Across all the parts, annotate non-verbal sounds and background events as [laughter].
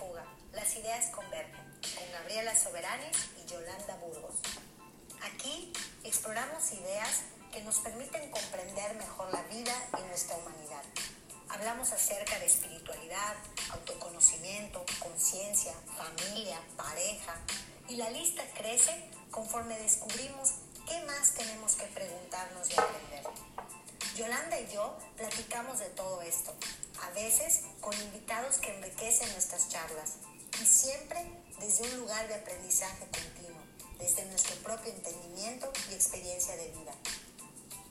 fuga, las ideas convergen, con Gabriela Soberanes y Yolanda Burgos. Aquí exploramos ideas que nos permiten comprender mejor la vida y nuestra humanidad. Hablamos acerca de espiritualidad, autoconocimiento, conciencia, familia, pareja, y la lista crece conforme descubrimos qué más tenemos que preguntarnos y aprender. Yolanda y yo platicamos de todo esto, a veces con invitados que enriquecen nuestras charlas y siempre desde un lugar de aprendizaje continuo, desde nuestro propio entendimiento y experiencia de vida.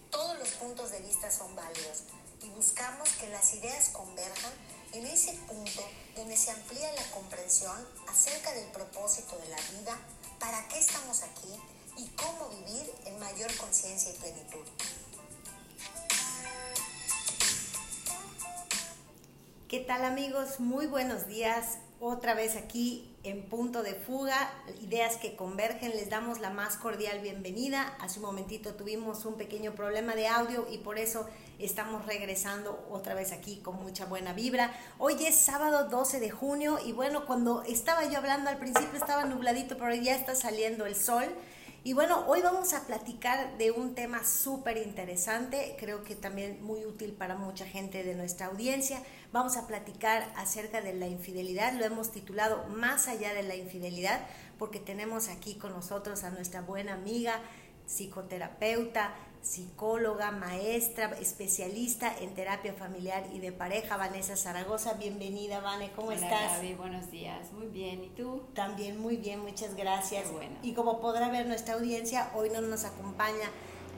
Todos los puntos de vista son válidos y buscamos que las ideas converjan en ese punto donde se amplía la comprensión acerca del propósito de la vida, para qué estamos aquí y cómo vivir en mayor conciencia y plenitud. ¿Qué tal amigos? Muy buenos días. Otra vez aquí en punto de fuga, ideas que convergen. Les damos la más cordial bienvenida. Hace un momentito tuvimos un pequeño problema de audio y por eso estamos regresando otra vez aquí con mucha buena vibra. Hoy es sábado 12 de junio y bueno, cuando estaba yo hablando al principio estaba nubladito, pero ya está saliendo el sol. Y bueno, hoy vamos a platicar de un tema súper interesante, creo que también muy útil para mucha gente de nuestra audiencia. Vamos a platicar acerca de la infidelidad, lo hemos titulado Más allá de la infidelidad, porque tenemos aquí con nosotros a nuestra buena amiga, psicoterapeuta, psicóloga, maestra, especialista en terapia familiar y de pareja, Vanessa Zaragoza. Bienvenida, Vane, ¿cómo Hola, estás? Gaby, buenos días, muy bien, ¿y tú? También muy bien, muchas gracias. Qué bueno. Y como podrá ver nuestra audiencia, hoy no nos acompaña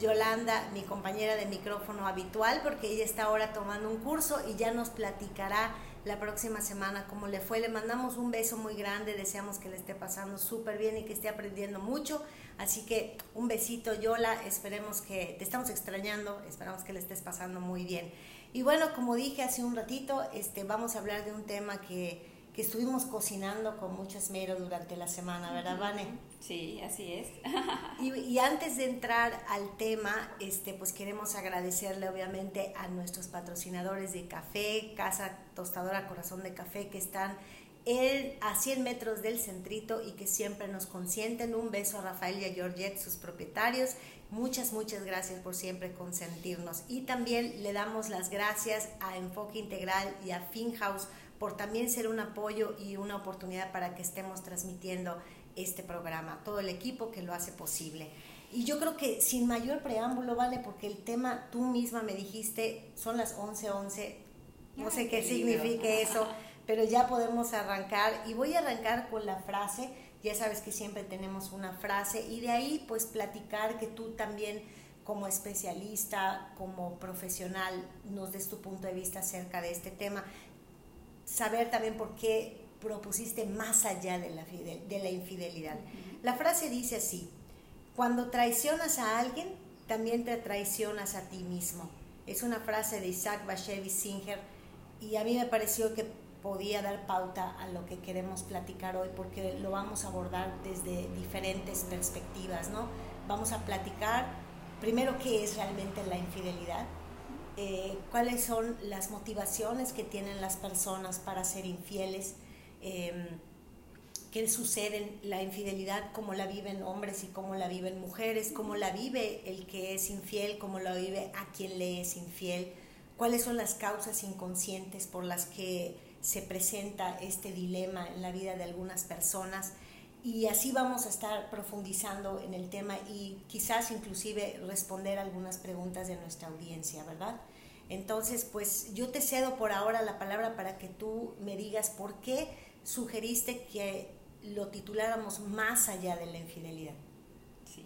Yolanda, mi compañera de micrófono habitual, porque ella está ahora tomando un curso y ya nos platicará la próxima semana cómo le fue. Le mandamos un beso muy grande, deseamos que le esté pasando súper bien y que esté aprendiendo mucho. Así que un besito, Yola, esperemos que te estamos extrañando, esperamos que le estés pasando muy bien. Y bueno, como dije hace un ratito, este, vamos a hablar de un tema que, que estuvimos cocinando con mucho esmero durante la semana, ¿verdad, Vane? Sí, así es. Y, y, antes de entrar al tema, este, pues queremos agradecerle obviamente a nuestros patrocinadores de café, Casa Tostadora Corazón de Café, que están en, a 100 metros del centrito y que siempre nos consienten. Un beso a Rafael y a Georgette, sus propietarios. Muchas, muchas gracias por siempre consentirnos. Y también le damos las gracias a Enfoque Integral y a FinHouse por también ser un apoyo y una oportunidad para que estemos transmitiendo este programa, todo el equipo que lo hace posible. Y yo creo que sin mayor preámbulo, ¿vale? Porque el tema, tú misma me dijiste, son las 11:11, 11, no sé qué signifique [laughs] eso, pero ya podemos arrancar. Y voy a arrancar con la frase, ya sabes que siempre tenemos una frase, y de ahí pues platicar que tú también como especialista, como profesional, nos des tu punto de vista acerca de este tema. Saber también por qué propusiste más allá de la, fidel, de la infidelidad. La frase dice así, cuando traicionas a alguien, también te traicionas a ti mismo. Es una frase de Isaac Bashevis Singer y a mí me pareció que podía dar pauta a lo que queremos platicar hoy porque lo vamos a abordar desde diferentes perspectivas, ¿no? Vamos a platicar primero qué es realmente la infidelidad, eh, cuáles son las motivaciones que tienen las personas para ser infieles, eh, qué sucede en la infidelidad, cómo la viven hombres y cómo la viven mujeres, cómo la vive el que es infiel, cómo la vive a quien le es infiel, cuáles son las causas inconscientes por las que se presenta este dilema en la vida de algunas personas. Y así vamos a estar profundizando en el tema y quizás inclusive responder algunas preguntas de nuestra audiencia, ¿verdad? Entonces, pues yo te cedo por ahora la palabra para que tú me digas por qué sugeriste que lo tituláramos más allá de la infidelidad. Sí.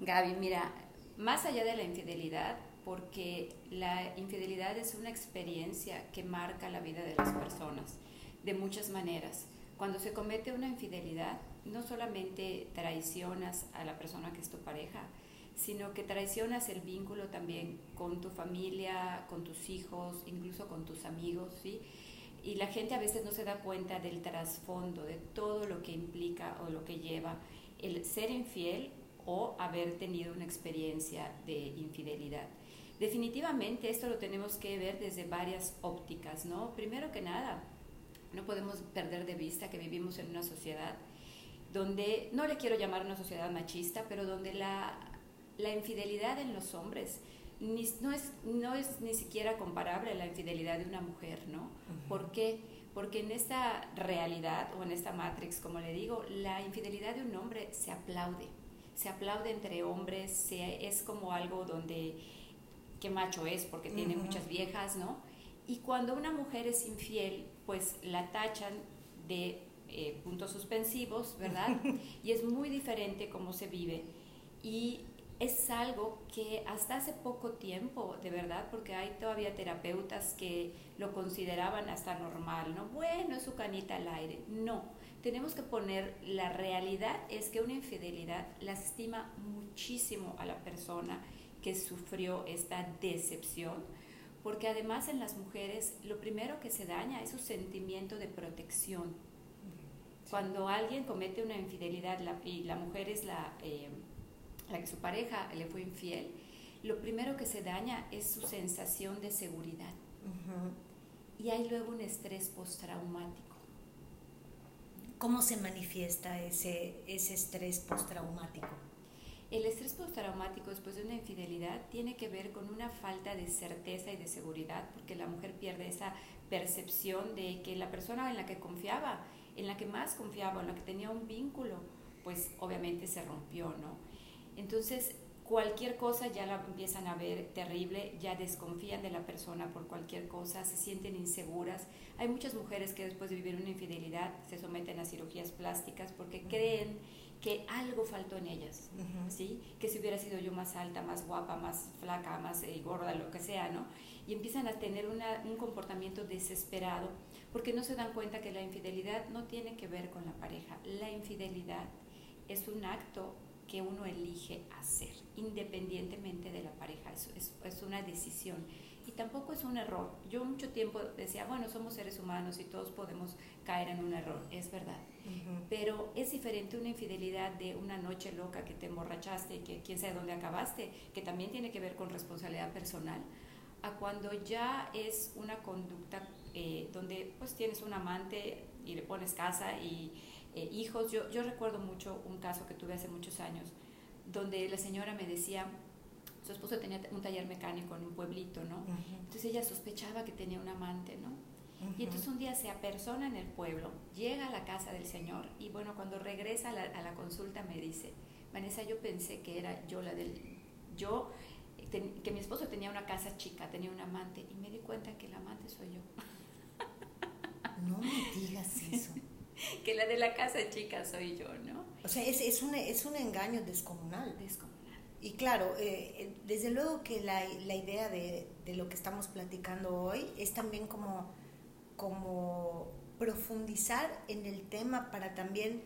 Gaby, mira, más allá de la infidelidad, porque la infidelidad es una experiencia que marca la vida de las personas de muchas maneras. Cuando se comete una infidelidad, no solamente traicionas a la persona que es tu pareja, sino que traicionas el vínculo también con tu familia, con tus hijos, incluso con tus amigos, ¿sí? Y la gente a veces no se da cuenta del trasfondo, de todo lo que implica o lo que lleva el ser infiel o haber tenido una experiencia de infidelidad. Definitivamente esto lo tenemos que ver desde varias ópticas, ¿no? Primero que nada, no podemos perder de vista que vivimos en una sociedad donde, no le quiero llamar una sociedad machista, pero donde la, la infidelidad en los hombres no, es, no es ni siquiera comparable a la infidelidad de una mujer, ¿no? ¿Por qué? Porque en esta realidad o en esta matrix, como le digo, la infidelidad de un hombre se aplaude, se aplaude entre hombres, se, es como algo donde qué macho es porque tiene muchas viejas, ¿no? Y cuando una mujer es infiel, pues la tachan de eh, puntos suspensivos, ¿verdad? [laughs] y es muy diferente cómo se vive. Y es algo que hasta hace poco tiempo, de verdad, porque hay todavía terapeutas que lo consideraban hasta normal, ¿no? Bueno, es su canita al aire. No, tenemos que poner, la realidad es que una infidelidad lastima muchísimo a la persona que sufrió esta decepción, porque además en las mujeres lo primero que se daña es su sentimiento de protección. Cuando alguien comete una infidelidad y la mujer es la... Eh, la que su pareja le fue infiel, lo primero que se daña es su sensación de seguridad. Y hay luego un estrés postraumático. ¿Cómo se manifiesta ese, ese estrés postraumático? El estrés postraumático después de una infidelidad tiene que ver con una falta de certeza y de seguridad, porque la mujer pierde esa percepción de que la persona en la que confiaba, en la que más confiaba, en la que tenía un vínculo, pues obviamente se rompió, ¿no? Entonces, cualquier cosa ya la empiezan a ver terrible, ya desconfían de la persona por cualquier cosa, se sienten inseguras. Hay muchas mujeres que después de vivir una infidelidad se someten a cirugías plásticas porque creen que algo faltó en ellas, ¿sí? Que si hubiera sido yo más alta, más guapa, más flaca, más eh, gorda, lo que sea, ¿no? Y empiezan a tener un comportamiento desesperado porque no se dan cuenta que la infidelidad no tiene que ver con la pareja. La infidelidad es un acto que uno elige hacer, independientemente de la pareja. Es, es, una decisión. Y tampoco es un error. Yo mucho tiempo decía, bueno, somos seres humanos y todos podemos caer en un error, es verdad. Pero es diferente una infidelidad de una noche loca que te emborrachaste y que quién sabe dónde acabaste, que también tiene que ver con responsabilidad personal, a cuando ya es una conducta eh, donde pues tienes un amante y le pones casa y eh, hijos. Yo, yo recuerdo mucho un caso que tuve hace muchos años, donde la señora me decía, su esposo tenía un taller mecánico en un pueblito, ¿no? Entonces ella sospechaba que tenía un amante, ¿no? Y entonces un día se apersona en el pueblo, llega a la casa del señor y bueno, cuando regresa a la, a la consulta me dice, Vanessa, yo pensé que era yo la del... Yo, que mi esposo tenía una casa chica, tenía un amante y me di cuenta que el amante soy yo. No me digas eso. [laughs] [laughs] que la de la casa chica soy yo, ¿no? O sea, es, es, un, es un engaño descomunal. Descomunal. Y claro, eh, desde luego que la, la idea de, de, lo que estamos platicando hoy es también como, como profundizar en el tema para también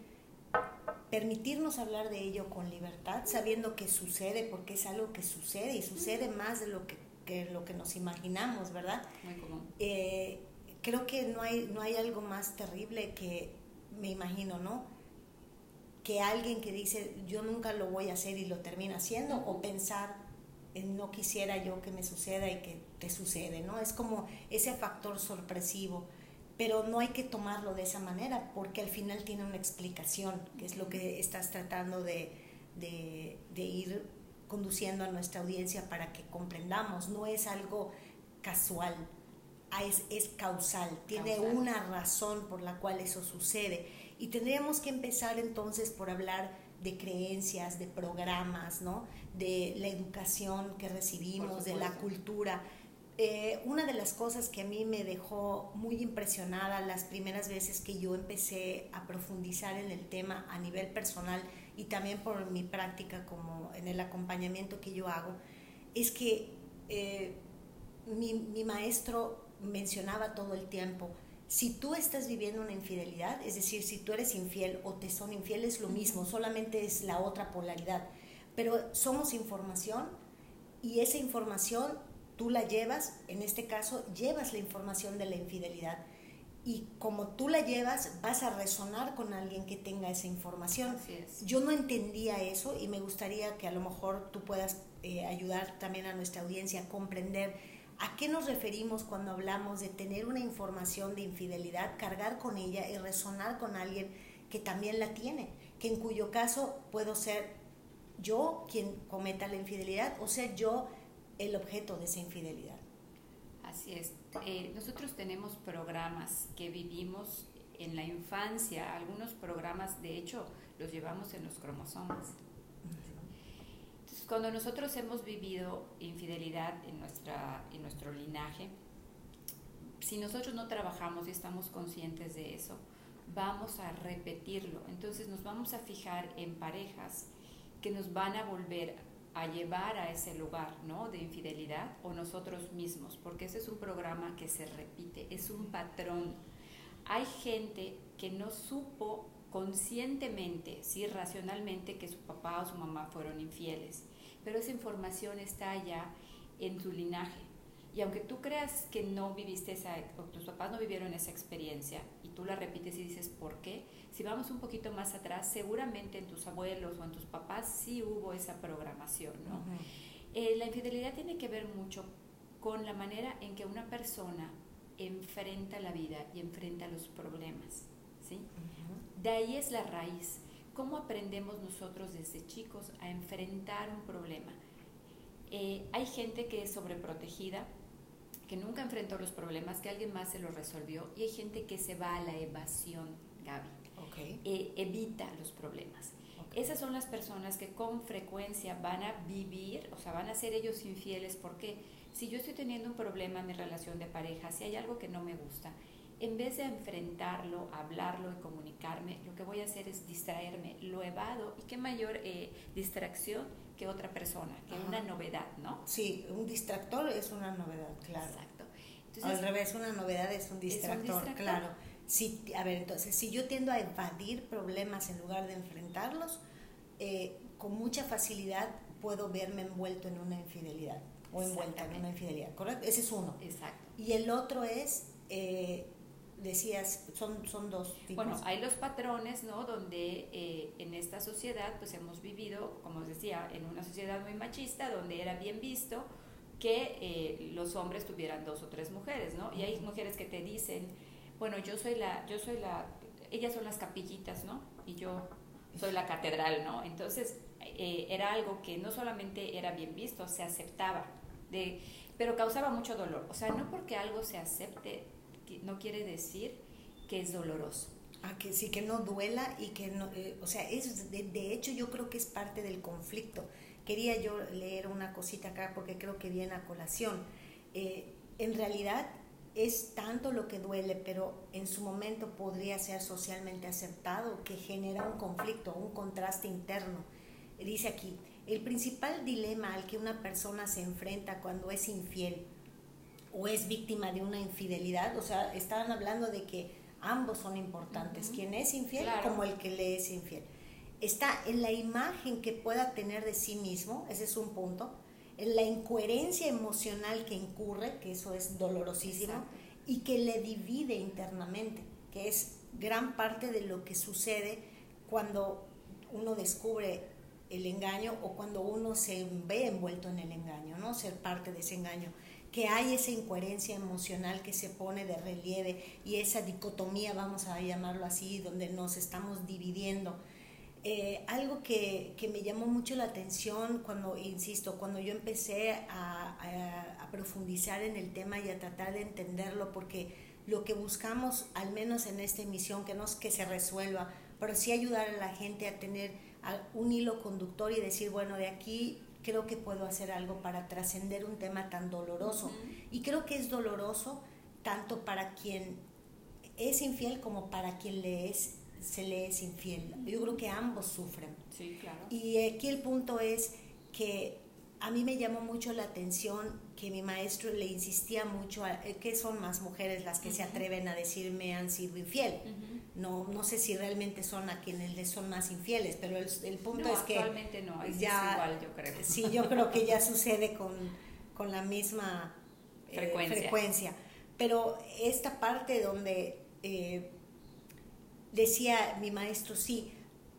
permitirnos hablar de ello con libertad, sabiendo que sucede, porque es algo que sucede y sucede más de lo que, que lo que nos imaginamos, ¿verdad? Muy común. Eh, creo que no hay, no hay algo más terrible que me imagino, ¿no? Que alguien que dice, yo nunca lo voy a hacer y lo termina haciendo, o pensar, en no quisiera yo que me suceda y que te sucede, ¿no? Es como ese factor sorpresivo, pero no hay que tomarlo de esa manera, porque al final tiene una explicación, que es lo que estás tratando de, de, ir conduciendo a nuestra audiencia para que comprendamos, no es algo casual, es, es causal, tiene una razón por la cual eso sucede. Y tendríamos que empezar entonces por hablar de creencias, de programas, ¿no? de la educación que recibimos, de la cultura. Eh, una de las cosas que a mí me dejó muy impresionada las primeras veces que yo empecé a profundizar en el tema a nivel personal y también por mi práctica como en el acompañamiento que yo hago, es que eh, mi, mi, maestro mencionaba todo el tiempo, si tú estás viviendo una infidelidad, es decir, si tú eres infiel o te son infieles, lo mismo, solamente es la otra polaridad. Pero somos información y esa información tú la llevas, en este caso, llevas la información de la infidelidad. Y como tú la llevas, vas a resonar con alguien que tenga esa información. Yo no entendía eso y me gustaría que a lo mejor tú puedas eh, ayudar también a nuestra audiencia a comprender ¿A qué nos referimos cuando hablamos de tener una información de infidelidad, cargar con ella y resonar con alguien que también la tiene? Que en cuyo caso puedo ser yo quien cometa la infidelidad o ser yo el objeto de esa infidelidad. Así es. Eh, nosotros tenemos programas que vivimos en la infancia, algunos programas de hecho los llevamos en los cromosomas cuando nosotros hemos vivido infidelidad en, nuestra, en nuestro linaje, si nosotros no trabajamos y estamos conscientes de eso, vamos a repetirlo. Entonces nos vamos a fijar en parejas que nos van a volver a llevar a ese lugar ¿no? de infidelidad o nosotros mismos, porque ese es un programa que se repite, es un patrón. Hay gente que no supo conscientemente, sí, racionalmente, que su papá o su mamá fueron infieles pero esa información está ya en tu linaje. Y aunque tú creas que no viviste esa, o tus papás no vivieron esa experiencia, y tú la repites y dices, ¿por qué? Si vamos un poquito más atrás, seguramente en tus abuelos o en tus papás sí hubo esa programación, ¿no? Eh, la infidelidad tiene que ver mucho con la manera en que una persona enfrenta la vida y enfrenta los problemas, ¿sí? De ahí es la raíz. ¿Cómo aprendemos nosotros desde chicos a enfrentar un problema? Eh, hay gente que es sobreprotegida, que nunca enfrentó los problemas, que alguien más se los resolvió, y hay gente que se va a la evasión, Gaby. Eh, evita los problemas. Esas son las personas que con frecuencia van a vivir, o sea, van a ser ellos infieles, porque si yo estoy teniendo un problema en mi relación de pareja, si hay algo que no me gusta, en vez de enfrentarlo, hablarlo y comunicarme, lo que voy a hacer es distraerme, lo evado y qué mayor eh, distracción que otra persona, que una novedad, ¿no? Sí, un distractor es una novedad, claro. Exacto. Al revés, una novedad es un distractor, claro. Si, a ver, entonces, si yo tiendo a evadir problemas en lugar de enfrentarlos, eh, con mucha facilidad puedo verme envuelto en una infidelidad o envuelta en una infidelidad, ¿correcto? Ese es uno. Exacto. Y el otro es eh, decías, son, son dos tipos. Bueno, hay los patrones, ¿no? Donde eh, en esta sociedad, pues hemos vivido, como os decía, en una sociedad muy machista, donde era bien visto que eh, los hombres tuvieran dos o tres mujeres, ¿no? Y hay mujeres que te dicen, bueno, yo soy la, yo soy la, ellas son las capillitas, ¿no? Y yo soy la catedral, ¿no? Entonces, eh, era algo que no solamente era bien visto, se aceptaba, de, pero causaba mucho dolor. O sea, no porque algo se acepte no quiere decir que es doloroso. Ah, que sí, que no duela y que no, eh, o sea, es, de, hecho yo creo que es parte del conflicto. Quería yo leer una cosita acá porque creo que viene a colación. Eh, en realidad es tanto lo que duele, pero en su momento podría ser socialmente aceptado, que genera un conflicto, un contraste interno. Dice aquí, el principal dilema al que una persona se enfrenta cuando es infiel o es víctima de una infidelidad, o sea, estaban hablando de que ambos son importantes, quien es infiel como el que le es infiel. Está en la imagen que pueda tener de sí mismo, ese es un punto, en la incoherencia emocional que incurre, que eso es dolorosísimo, y que le divide internamente, que es gran parte de lo que sucede cuando uno descubre el engaño o cuando uno se ve envuelto en el engaño, ¿no? Ser parte de ese engaño que hay esa incoherencia emocional que se pone de relieve y esa dicotomía, vamos a llamarlo así, donde nos estamos dividiendo. Eh, algo que, que, me llamó mucho la atención cuando, insisto, cuando yo empecé a, a, profundizar en el tema y a tratar de entenderlo, porque lo que buscamos, al menos en esta emisión, que no es que se resuelva, pero sí ayudar a la gente a tener un hilo conductor y decir, bueno, de aquí creo que puedo hacer algo para trascender un tema tan doloroso. Y creo que es doloroso tanto para quien es infiel como para quien le es, se le es infiel. Yo creo que ambos sufren. Sí, claro. Y aquí el punto es que a mí me llamó mucho la atención que mi maestro le insistía mucho a eh, que son más mujeres las que se atreven a decirme han sido infiel. No, no sé si realmente son a quienes les son más infieles, pero el, el punto es que... Actualmente no, ya, es igual yo creo. Sí, yo creo que ya sucede con, con la misma eh, frecuencia. Pero esta parte donde eh, decía mi maestro, sí,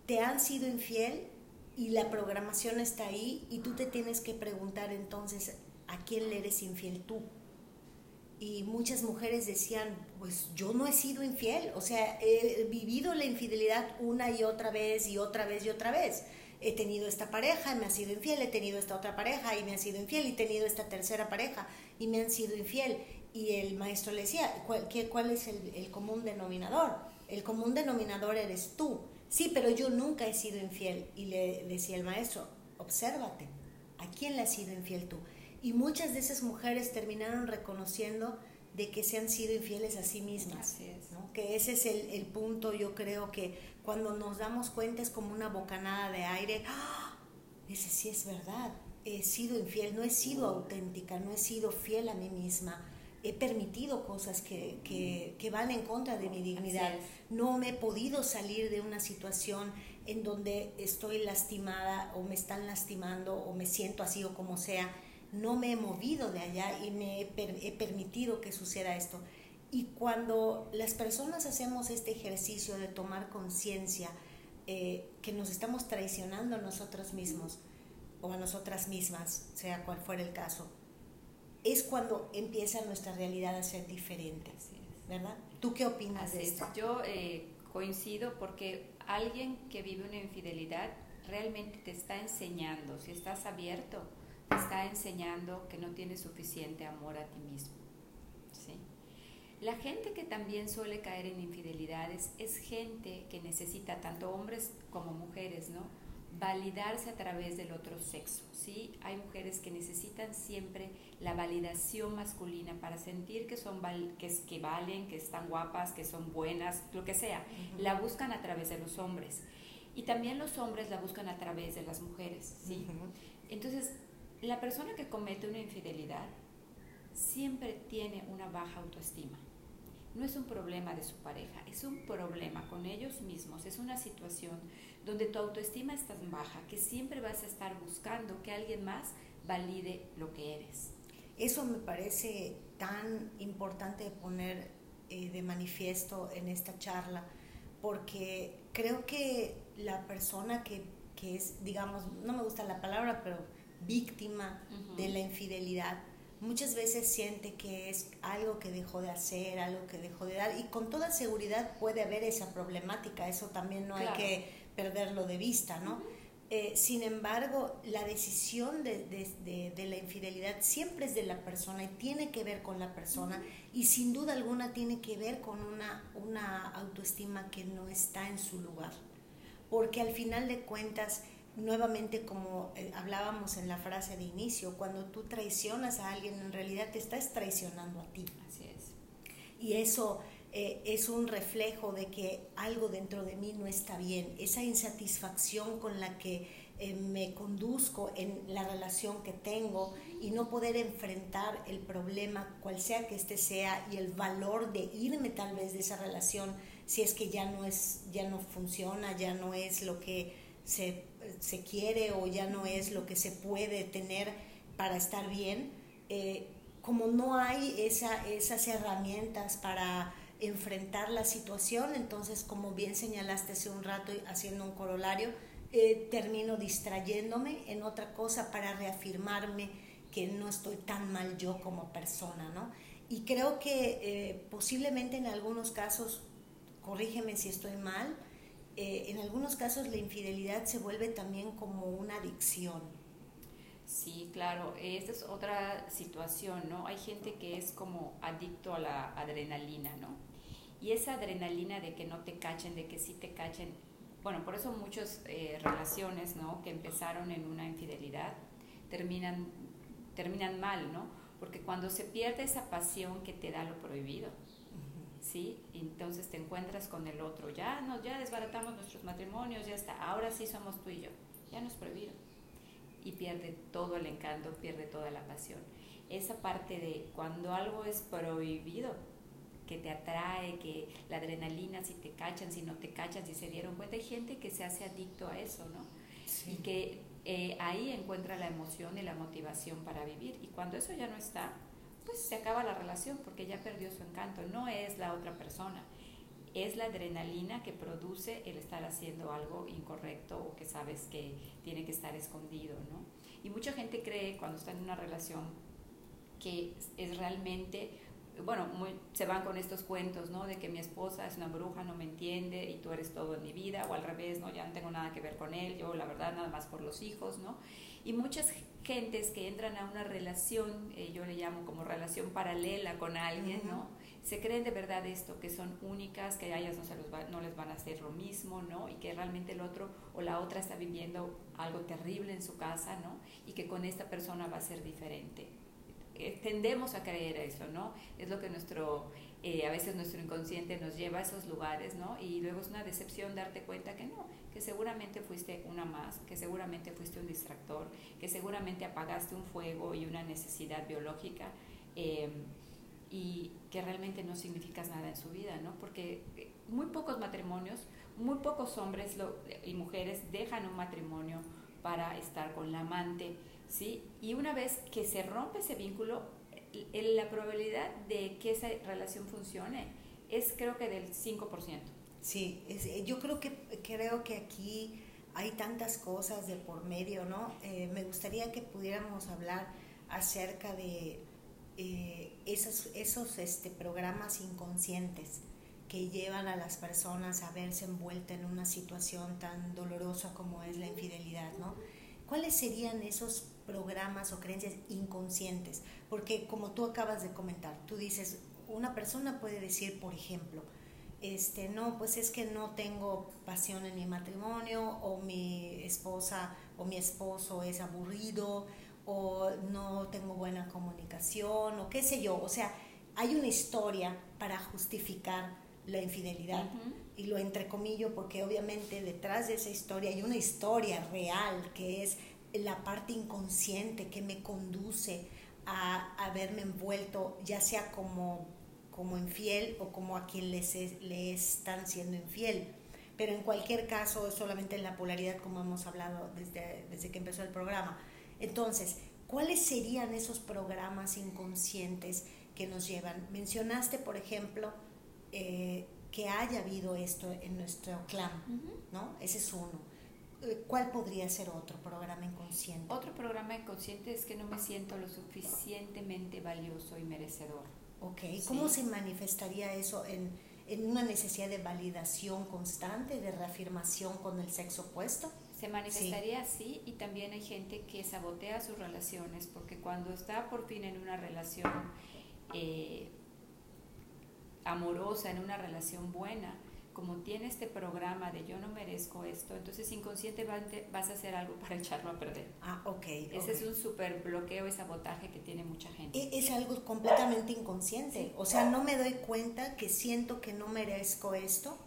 te han sido infiel, y la programación está ahí y tú te tienes que preguntar entonces a quién le eres infiel tú. Y muchas mujeres decían, pues yo no he sido infiel, o sea, he vivido la infidelidad una y otra vez y otra vez y otra vez. He tenido esta pareja y me ha sido infiel, he tenido esta otra pareja y me ha sido infiel, y he tenido esta tercera pareja y me han sido infiel. Y el maestro le decía, ¿cuál, qué, cuál es el, el común denominador? El común denominador eres tú. Sí, pero yo nunca he sido infiel. Y le decía el maestro, obsérvate, ¿a quién le has sido infiel tú? Y muchas de esas mujeres terminaron reconociendo de que se han sido infieles a sí mismas. Que ese es el, punto, yo creo que cuando nos damos cuenta es como una bocanada de aire. ¡Ah! Ese sí es verdad. He sido infiel, no he sido auténtica, no he sido fiel a mí misma. He permitido cosas que, que, que van en contra de mi dignidad. No me he podido salir de una situación en donde estoy lastimada o me están lastimando o me siento así o como sea no me he movido de allá y me he, permitido que suceda esto. Y cuando las personas hacemos este ejercicio de tomar conciencia eh, que nos estamos traicionando a nosotros mismos o a nosotras mismas, sea cual fuera el caso, es cuando empieza nuestra realidad a ser diferente, ¿verdad? ¿Tú qué opinas de esto? Yo eh, coincido porque alguien que vive una infidelidad realmente te está enseñando, si estás abierto, está enseñando que no tienes suficiente amor a ti mismo. ¿sí? La gente que también suele caer en infidelidades es gente que necesita, tanto hombres como mujeres, ¿no? validarse a través del otro sexo. ¿sí? Hay mujeres que necesitan siempre la validación masculina para sentir que, son que, que valen, que están guapas, que son buenas, lo que sea. La buscan a través de los hombres. Y también los hombres la buscan a través de las mujeres. ¿sí? Entonces, la persona que comete una infidelidad siempre tiene una baja autoestima. No es un problema de su pareja, es un problema con ellos mismos, es una situación donde tu autoestima es tan baja que siempre vas a estar buscando que alguien más valide lo que eres. Eso me parece tan importante poner eh, de manifiesto en esta charla, porque creo que la persona que, que es, digamos, no me gusta la palabra, pero víctima de la infidelidad, muchas veces siente que es algo que dejó de hacer, algo que dejó de dar, y con toda seguridad puede haber esa problemática, eso también no hay que perderlo de vista, ¿no? Eh, sin embargo, la decisión de, la infidelidad siempre es de la persona y tiene que ver con la persona y sin duda alguna tiene que ver con una, una autoestima que no está en su lugar. Porque al final de cuentas, nuevamente como eh, hablábamos en la frase de inicio, cuando tú traicionas a alguien, en realidad te estás traicionando a ti. Así es. Y eso eh, es un reflejo de que algo dentro de mí no está bien, esa insatisfacción con la que eh, me conduzco en la relación que tengo y no poder enfrentar el problema, cual sea que este sea, y el valor de irme tal vez de esa relación si es que ya no es, ya no funciona, ya no es lo que se, quiere o ya no es lo que se puede tener para estar bien, eh, como no hay esa, esas herramientas para enfrentar la situación, entonces como bien señalaste hace un rato haciendo un corolario, eh, termino distrayéndome en otra cosa para reafirmarme que no estoy tan mal yo como persona, ¿no? Y creo que eh, posiblemente en algunos casos, corrígeme si estoy mal, eh, en algunos casos la infidelidad se vuelve también como una adicción. Sí, claro, esta es otra situación, ¿no? Hay gente que es como adicto a la adrenalina, ¿no? Y esa adrenalina de que no te cachen, de que sí te cachen, bueno, por eso muchas eh, relaciones, ¿no? Que empezaron en una infidelidad terminan, terminan mal, ¿no? Porque cuando se pierde esa pasión que te da lo prohibido, ¿sí? entonces te encuentras con el otro, ya, nos, ya desbaratamos nuestros matrimonios, ya está, ahora sí somos tú y yo, ya nos prohibido. Y pierde todo el encanto, pierde toda la pasión. Esa parte de cuando algo es prohibido, que te atrae, que la adrenalina, si te cachan, si no te cachan, si se dieron cuenta, hay gente que se hace adicto a eso, ¿no? Y que eh, ahí encuentra la emoción y la motivación para vivir. Y cuando eso ya no está, se acaba la relación porque ya perdió su encanto. No es la otra persona, es la adrenalina que produce el estar haciendo algo incorrecto o que sabes que tiene que estar escondido, ¿no? Y mucha gente cree cuando está en una relación que es realmente bueno, se van con estos cuentos, ¿no? De que mi esposa es una bruja, no me entiende y tú eres todo en mi vida, o al revés, ¿no? Ya no tengo nada que ver con él, yo la verdad nada más por los hijos, ¿no? Y muchas gentes que entran a una relación, eh, yo le llamo como relación paralela con alguien, ¿no? Se creen de verdad esto, que son únicas, que a ellas no, se los no les van a hacer lo mismo, ¿no? Y que realmente el otro o la otra está viviendo algo terrible en su casa, ¿no? Y que con esta persona va a ser diferente eh, tendemos a creer eso, ¿no? Es lo que nuestro, eh, a veces nuestro inconsciente nos lleva a esos lugares, ¿no? Y luego es una decepción darte cuenta que no, que seguramente fuiste una más, que seguramente fuiste un distractor, que seguramente apagaste un fuego y una necesidad biológica eh, y que realmente no significas nada en su vida, ¿no? Porque muy pocos matrimonios, muy pocos hombres y mujeres dejan un matrimonio para estar con la amante, ¿sí? Y una vez que se rompe ese vínculo, la probabilidad de que esa relación funcione es creo que del 5%. Sí, eh, yo creo que, creo que aquí hay tantas cosas de por medio, ¿no? Eh, me gustaría que pudiéramos hablar acerca de eh, esos, esos este, programas inconscientes que llevan a las personas a verse envueltas en una situación tan dolorosa como es la infidelidad, ¿no? ¿Cuáles serían esos programas o creencias inconscientes, porque como tú acabas de comentar, tú dices, una persona puede decir, por ejemplo, este, no, pues es que no tengo pasión en mi matrimonio, o mi esposa o mi esposo es aburrido, o no tengo buena comunicación, o qué sé yo. O sea, hay una historia para justificar la infidelidad. Y lo entrecomillo porque obviamente detrás de esa historia hay una historia real que es la parte inconsciente que me conduce a, verme envuelto, ya sea como, como infiel o como a quien les le están siendo infiel. Pero en cualquier caso, solamente en la polaridad, como hemos hablado desde, desde que empezó el programa. Entonces, ¿cuáles serían esos programas inconscientes que nos llevan? Mencionaste, por ejemplo, eh, que haya habido esto en nuestro clan, ¿no? Ese es uno ¿Cuál podría ser otro programa inconsciente? Otro programa inconsciente es que no me siento lo suficientemente valioso y merecedor. Ok, ¿cómo se manifestaría eso en, en, una necesidad de validación constante, de reafirmación con el sexo opuesto? Se manifestaría así y también hay gente que sabotea sus relaciones porque cuando está por fin en una relación eh, amorosa, en una relación buena, como tiene este programa de yo no merezco esto, entonces inconscientemente vas a hacer algo para [laughs] echarlo a perder. Ah, ok. Ese es un súper bloqueo y sabotaje que tiene mucha gente. E, es, algo completamente inconsciente. O sea, no me doy cuenta que siento que no merezco esto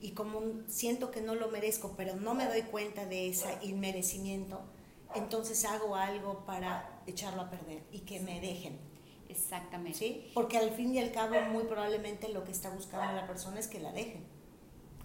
y como siento que no lo merezco, pero no me doy cuenta de ese inmerecimiento, entonces hago algo para echarlo a perder y que me dejen. Exactamente. ¿Sí? Porque al fin y al cabo muy probablemente lo que está buscando la persona es que la dejen.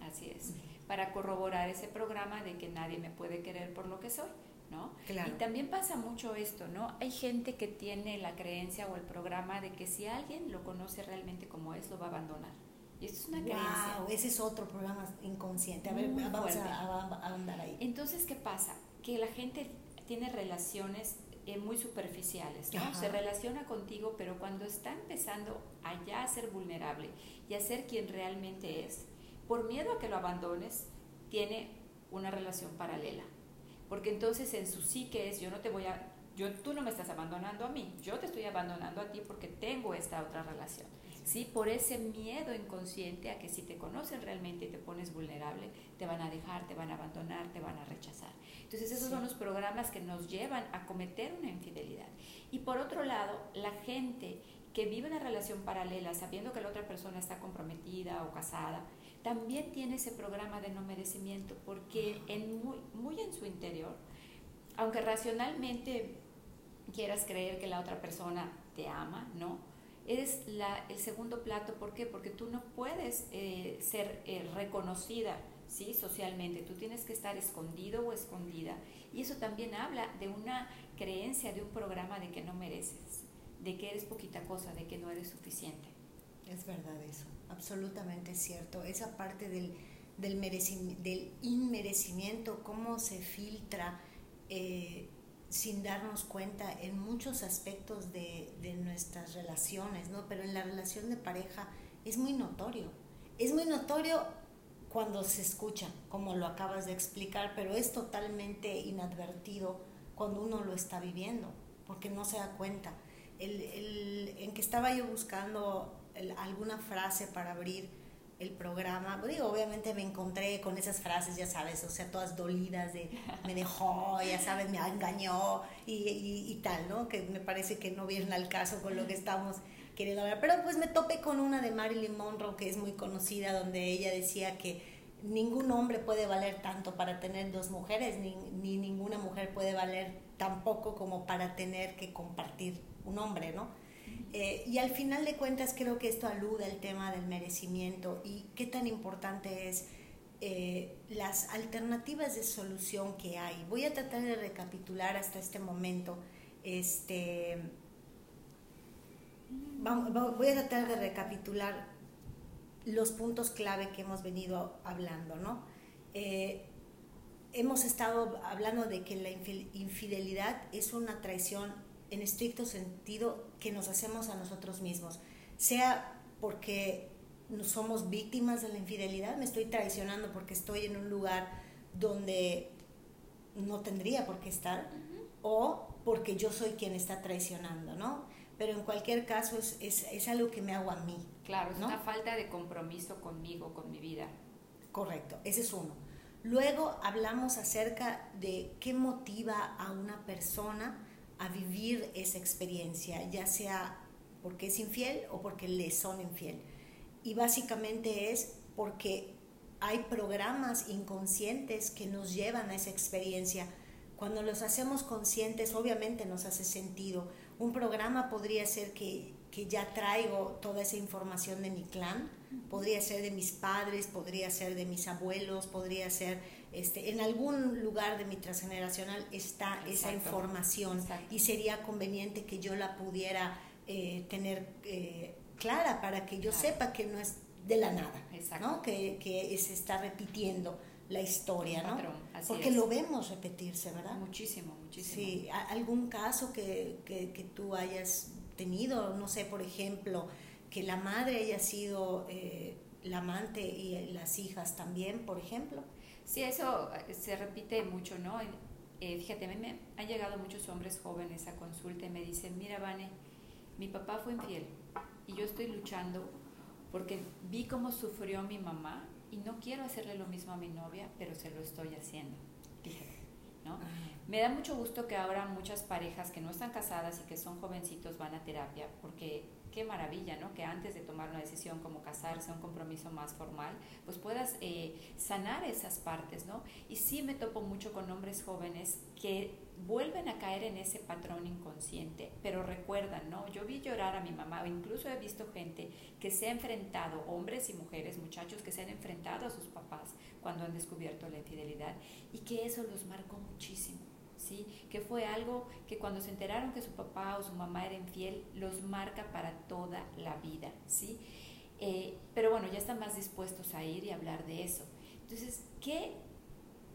Así es, para corroborar ese programa de que nadie me puede querer por lo que soy, ¿no? Y también pasa mucho esto, ¿no? Hay gente que tiene la creencia o el programa de que si alguien lo conoce realmente como es, lo va a abandonar. Y esto es una creencia. ese es otro programa inconsciente. A ver, vamos a, andar ahí. Entonces, ¿qué pasa? Que la gente tiene relaciones eh, muy superficiales, ¿no? Se relaciona contigo, pero cuando está empezando a ya ser vulnerable y a ser quien realmente es, por miedo a que lo abandones, tiene una relación paralela. Porque entonces en su psique es, yo no te voy a, yo, tú no me estás abandonando a mí, yo te estoy abandonando a ti porque tengo esta otra relación. ¿sí? Por ese miedo inconsciente a que si te conocen realmente y te pones vulnerable, te van a dejar, te van a abandonar, te van a rechazar. Entonces esos son los programas que nos llevan a cometer una infidelidad. Y por otro lado, la gente que vive una relación paralela sabiendo que la otra persona está comprometida o casada, también tiene ese programa de no merecimiento, porque en muy, muy en su interior, aunque racionalmente quieras creer que la otra persona te ama, ¿no? Eres la, el segundo plato, ¿por qué? Porque tú no puedes eh, ser eh, reconocida ¿sí? socialmente, tú tienes que estar escondido o escondida. Y eso también habla de una creencia, de un programa de que no mereces, de que eres poquita cosa, de que no eres suficiente. Es verdad eso, absolutamente cierto. Esa parte del, del, del inmerecimiento, cómo se filtra eh, sin darnos cuenta en muchos aspectos de, de, nuestras relaciones, ¿no? Pero en la relación de pareja es muy notorio. Es muy notorio cuando se escucha, como lo acabas de explicar, pero es totalmente inadvertido cuando uno lo está viviendo, porque no se da cuenta. El, el, en que estaba yo buscando alguna frase para abrir el programa, digo, obviamente me encontré con esas frases, ya sabes, o sea, todas dolidas de me dejó, ya sabes, me engañó y, y, tal, ¿no? Que me parece que no vienen al caso con lo que estamos queriendo hablar. Pero pues me topé con una de Marilyn Monroe, que es muy conocida, donde ella decía que ningún hombre puede valer tanto para tener dos mujeres, ni, ni ninguna mujer puede valer tampoco como para tener que compartir un hombre, ¿no? Eh, y al final de cuentas creo que esto alude al tema del merecimiento y qué tan importante es eh, las alternativas de solución que hay. Voy a tratar de recapitular hasta este momento. Este, voy a tratar de recapitular los puntos clave que hemos venido hablando, ¿no? Eh, hemos estado hablando de que la infidelidad es una traición en estricto sentido que nos hacemos a nosotros mismos, sea porque somos víctimas de la infidelidad, me estoy traicionando porque estoy en un lugar donde no tendría por qué estar, o porque yo soy quien está traicionando, ¿no? Pero en cualquier caso es, es, es algo que me hago a mí. Claro, es una falta de compromiso conmigo, con mi vida. Correcto, ese es uno. Luego hablamos acerca de qué motiva a una persona a vivir esa experiencia, ya sea porque es infiel o porque le son infiel. Y básicamente es porque hay programas inconscientes que nos llevan a esa experiencia. Cuando los hacemos conscientes, obviamente nos hace sentido. Un programa podría ser que, que ya traigo toda esa información de mi clan, podría ser de mis padres, podría ser de mis abuelos, podría ser este, en algún lugar de mi transgeneracional está esa información y sería conveniente que yo la pudiera eh, tener eh, clara para que yo sepa que no es de la nada, ¿no? que, que, se está repitiendo la historia, ¿no? Porque lo vemos repetirse, ¿verdad? Muchísimo, muchísimo. Sí, algún caso que, que, que, tú hayas tenido, no sé, por ejemplo, que la madre haya sido eh, la amante y las hijas también, por ejemplo. Sí, eso eh, se repite mucho, ¿no? Eh, fíjate, a mí me han llegado muchos hombres jóvenes a consulta y me dicen, mira, Vane, mi papá fue infiel y yo estoy luchando porque vi cómo sufrió mi mamá y no quiero hacerle lo mismo a mi novia, pero se lo estoy haciendo. Fíjate, ¿no? Me da mucho gusto que ahora muchas parejas que no están casadas y que son jovencitos van a terapia porque qué maravilla, ¿no? Que antes de tomar una decisión como casarse, un compromiso más formal, pues puedas eh, sanar esas partes, ¿no? Y sí me topo mucho con hombres jóvenes que vuelven a caer en ese patrón inconsciente, pero recuerdan, ¿no? Yo vi llorar a mi mamá, o incluso he visto gente que se ha enfrentado, hombres y mujeres, muchachos que se han enfrentado a sus papás cuando han descubierto la infidelidad y que eso los marcó muchísimo que fue algo que cuando se enteraron que su papá o su mamá era infiel, los marca para toda la vida, ¿sí? Eh, pero bueno, ya están más dispuestos a ir y hablar de eso. Entonces, ¿qué,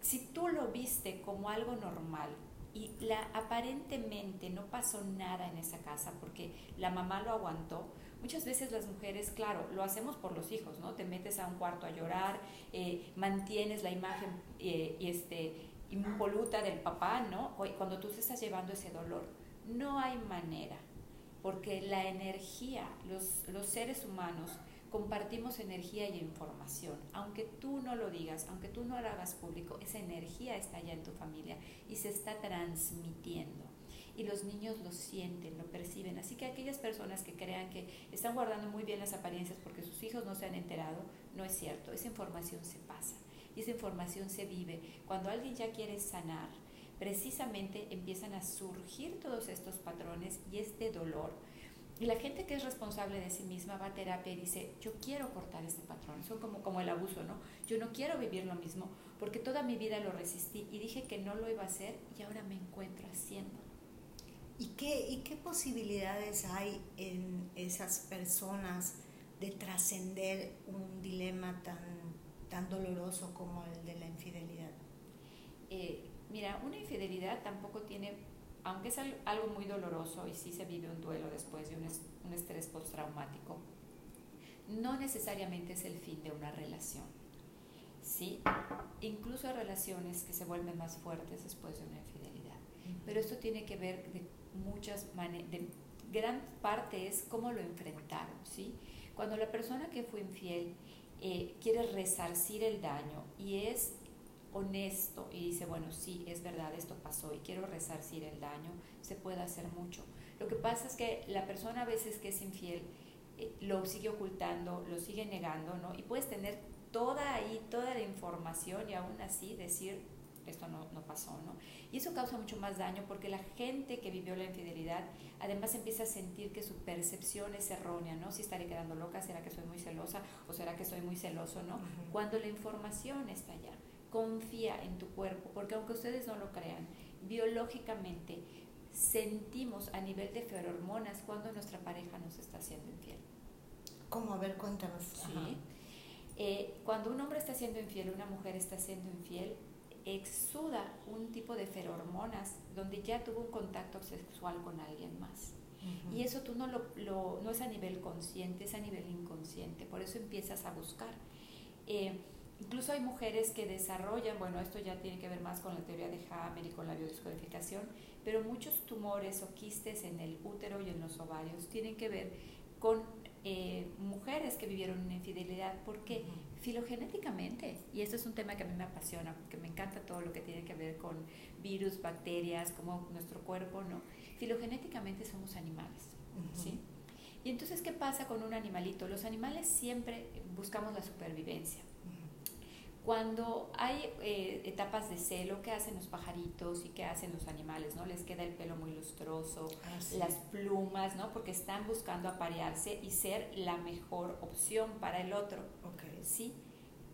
si tú lo viste como algo normal y la, aparentemente no pasó nada en esa casa porque la mamá lo aguantó, muchas veces las mujeres, claro, lo hacemos por los hijos, ¿no? Te metes a un cuarto a llorar, eh, mantienes la imagen eh, y este, impoluta del papá, ¿no? Cuando tú te estás llevando ese dolor. No hay manera, porque la energía, los, los seres humanos, compartimos energía y información. Aunque tú no lo digas, aunque tú no lo hagas público, esa energía está ya en tu familia y se está transmitiendo. Y los niños lo sienten, lo perciben. Así que aquellas personas que crean que están guardando muy bien las apariencias porque sus hijos no se han enterado, no es cierto. Esa información se pasa y esa información se vive. Cuando alguien ya quiere sanar, precisamente empiezan a surgir todos estos patrones y este dolor. Y la gente que es responsable de sí misma va a terapia y dice, yo quiero cortar este patrón. Eso como, como el abuso, ¿no? Yo no quiero vivir lo mismo porque toda mi vida lo resistí y dije que no lo iba a hacer y ahora me encuentro haciendo. ¿Y qué, y qué posibilidades hay en esas personas de trascender un dilema tan tan doloroso como el de la infidelidad? Eh, mira, una infidelidad tampoco tiene aunque es algo muy doloroso y sí se vive un duelo después de un, un estrés postraumático, no necesariamente es el fin de una relación. ¿sí? Incluso hay relaciones que se vuelven más fuertes después de una infidelidad. Pero esto tiene que ver de muchas maneras, gran parte es cómo lo enfrentaron, ¿sí? Cuando la persona que fue infiel eh, quiere resarcir el daño y es honesto y dice, bueno, sí, es verdad, esto pasó y quiero resarcir el daño, se puede hacer mucho. Lo que pasa es que la persona a veces que es infiel eh, lo sigue ocultando, lo sigue negando, ¿no? Y puedes tener toda ahí, toda la información y aún así decir, esto no, no, pasó, ¿no? Y eso causa mucho más daño porque la gente que vivió la infidelidad además empieza a sentir que su percepción es errónea, ¿no? Si estaré quedando loca, será que soy muy celosa o será que soy muy celoso, ¿no? Cuando la información está allá confía en tu cuerpo, porque aunque ustedes no lo crean, biológicamente sentimos a nivel de ferormonas cuando nuestra pareja nos está haciendo infiel. ¿Cómo? A ver, cuéntanos. Sí. Eh, cuando un hombre está siendo infiel, una mujer está siendo infiel, exuda un tipo de ferormonas donde ya tuvo un contacto sexual con alguien más. Y eso tú no, lo, no es a nivel consciente, es a nivel inconsciente. Por eso empiezas a buscar. Eh, Incluso hay mujeres que desarrollan, bueno, esto ya tiene que ver más con la teoría de Hammer y con la biodescodificación, pero muchos tumores o quistes en el útero y en los ovarios tienen que ver con eh, mujeres que vivieron una infidelidad, porque filogenéticamente, y esto es un tema que a mí me apasiona, porque me encanta todo lo que tiene que ver con virus, bacterias, como nuestro cuerpo, ¿no? Filogenéticamente somos animales, ¿sí? Y entonces, ¿qué pasa con un animalito? Los animales siempre buscamos la supervivencia. Cuando hay eh, etapas de celo, ¿qué hacen los pajaritos y qué hacen los animales? ¿no? Les queda el pelo muy lustroso, ah, las plumas, ¿no? Porque están buscando aparearse y ser la mejor opción para el otro. Okay. ¿Sí?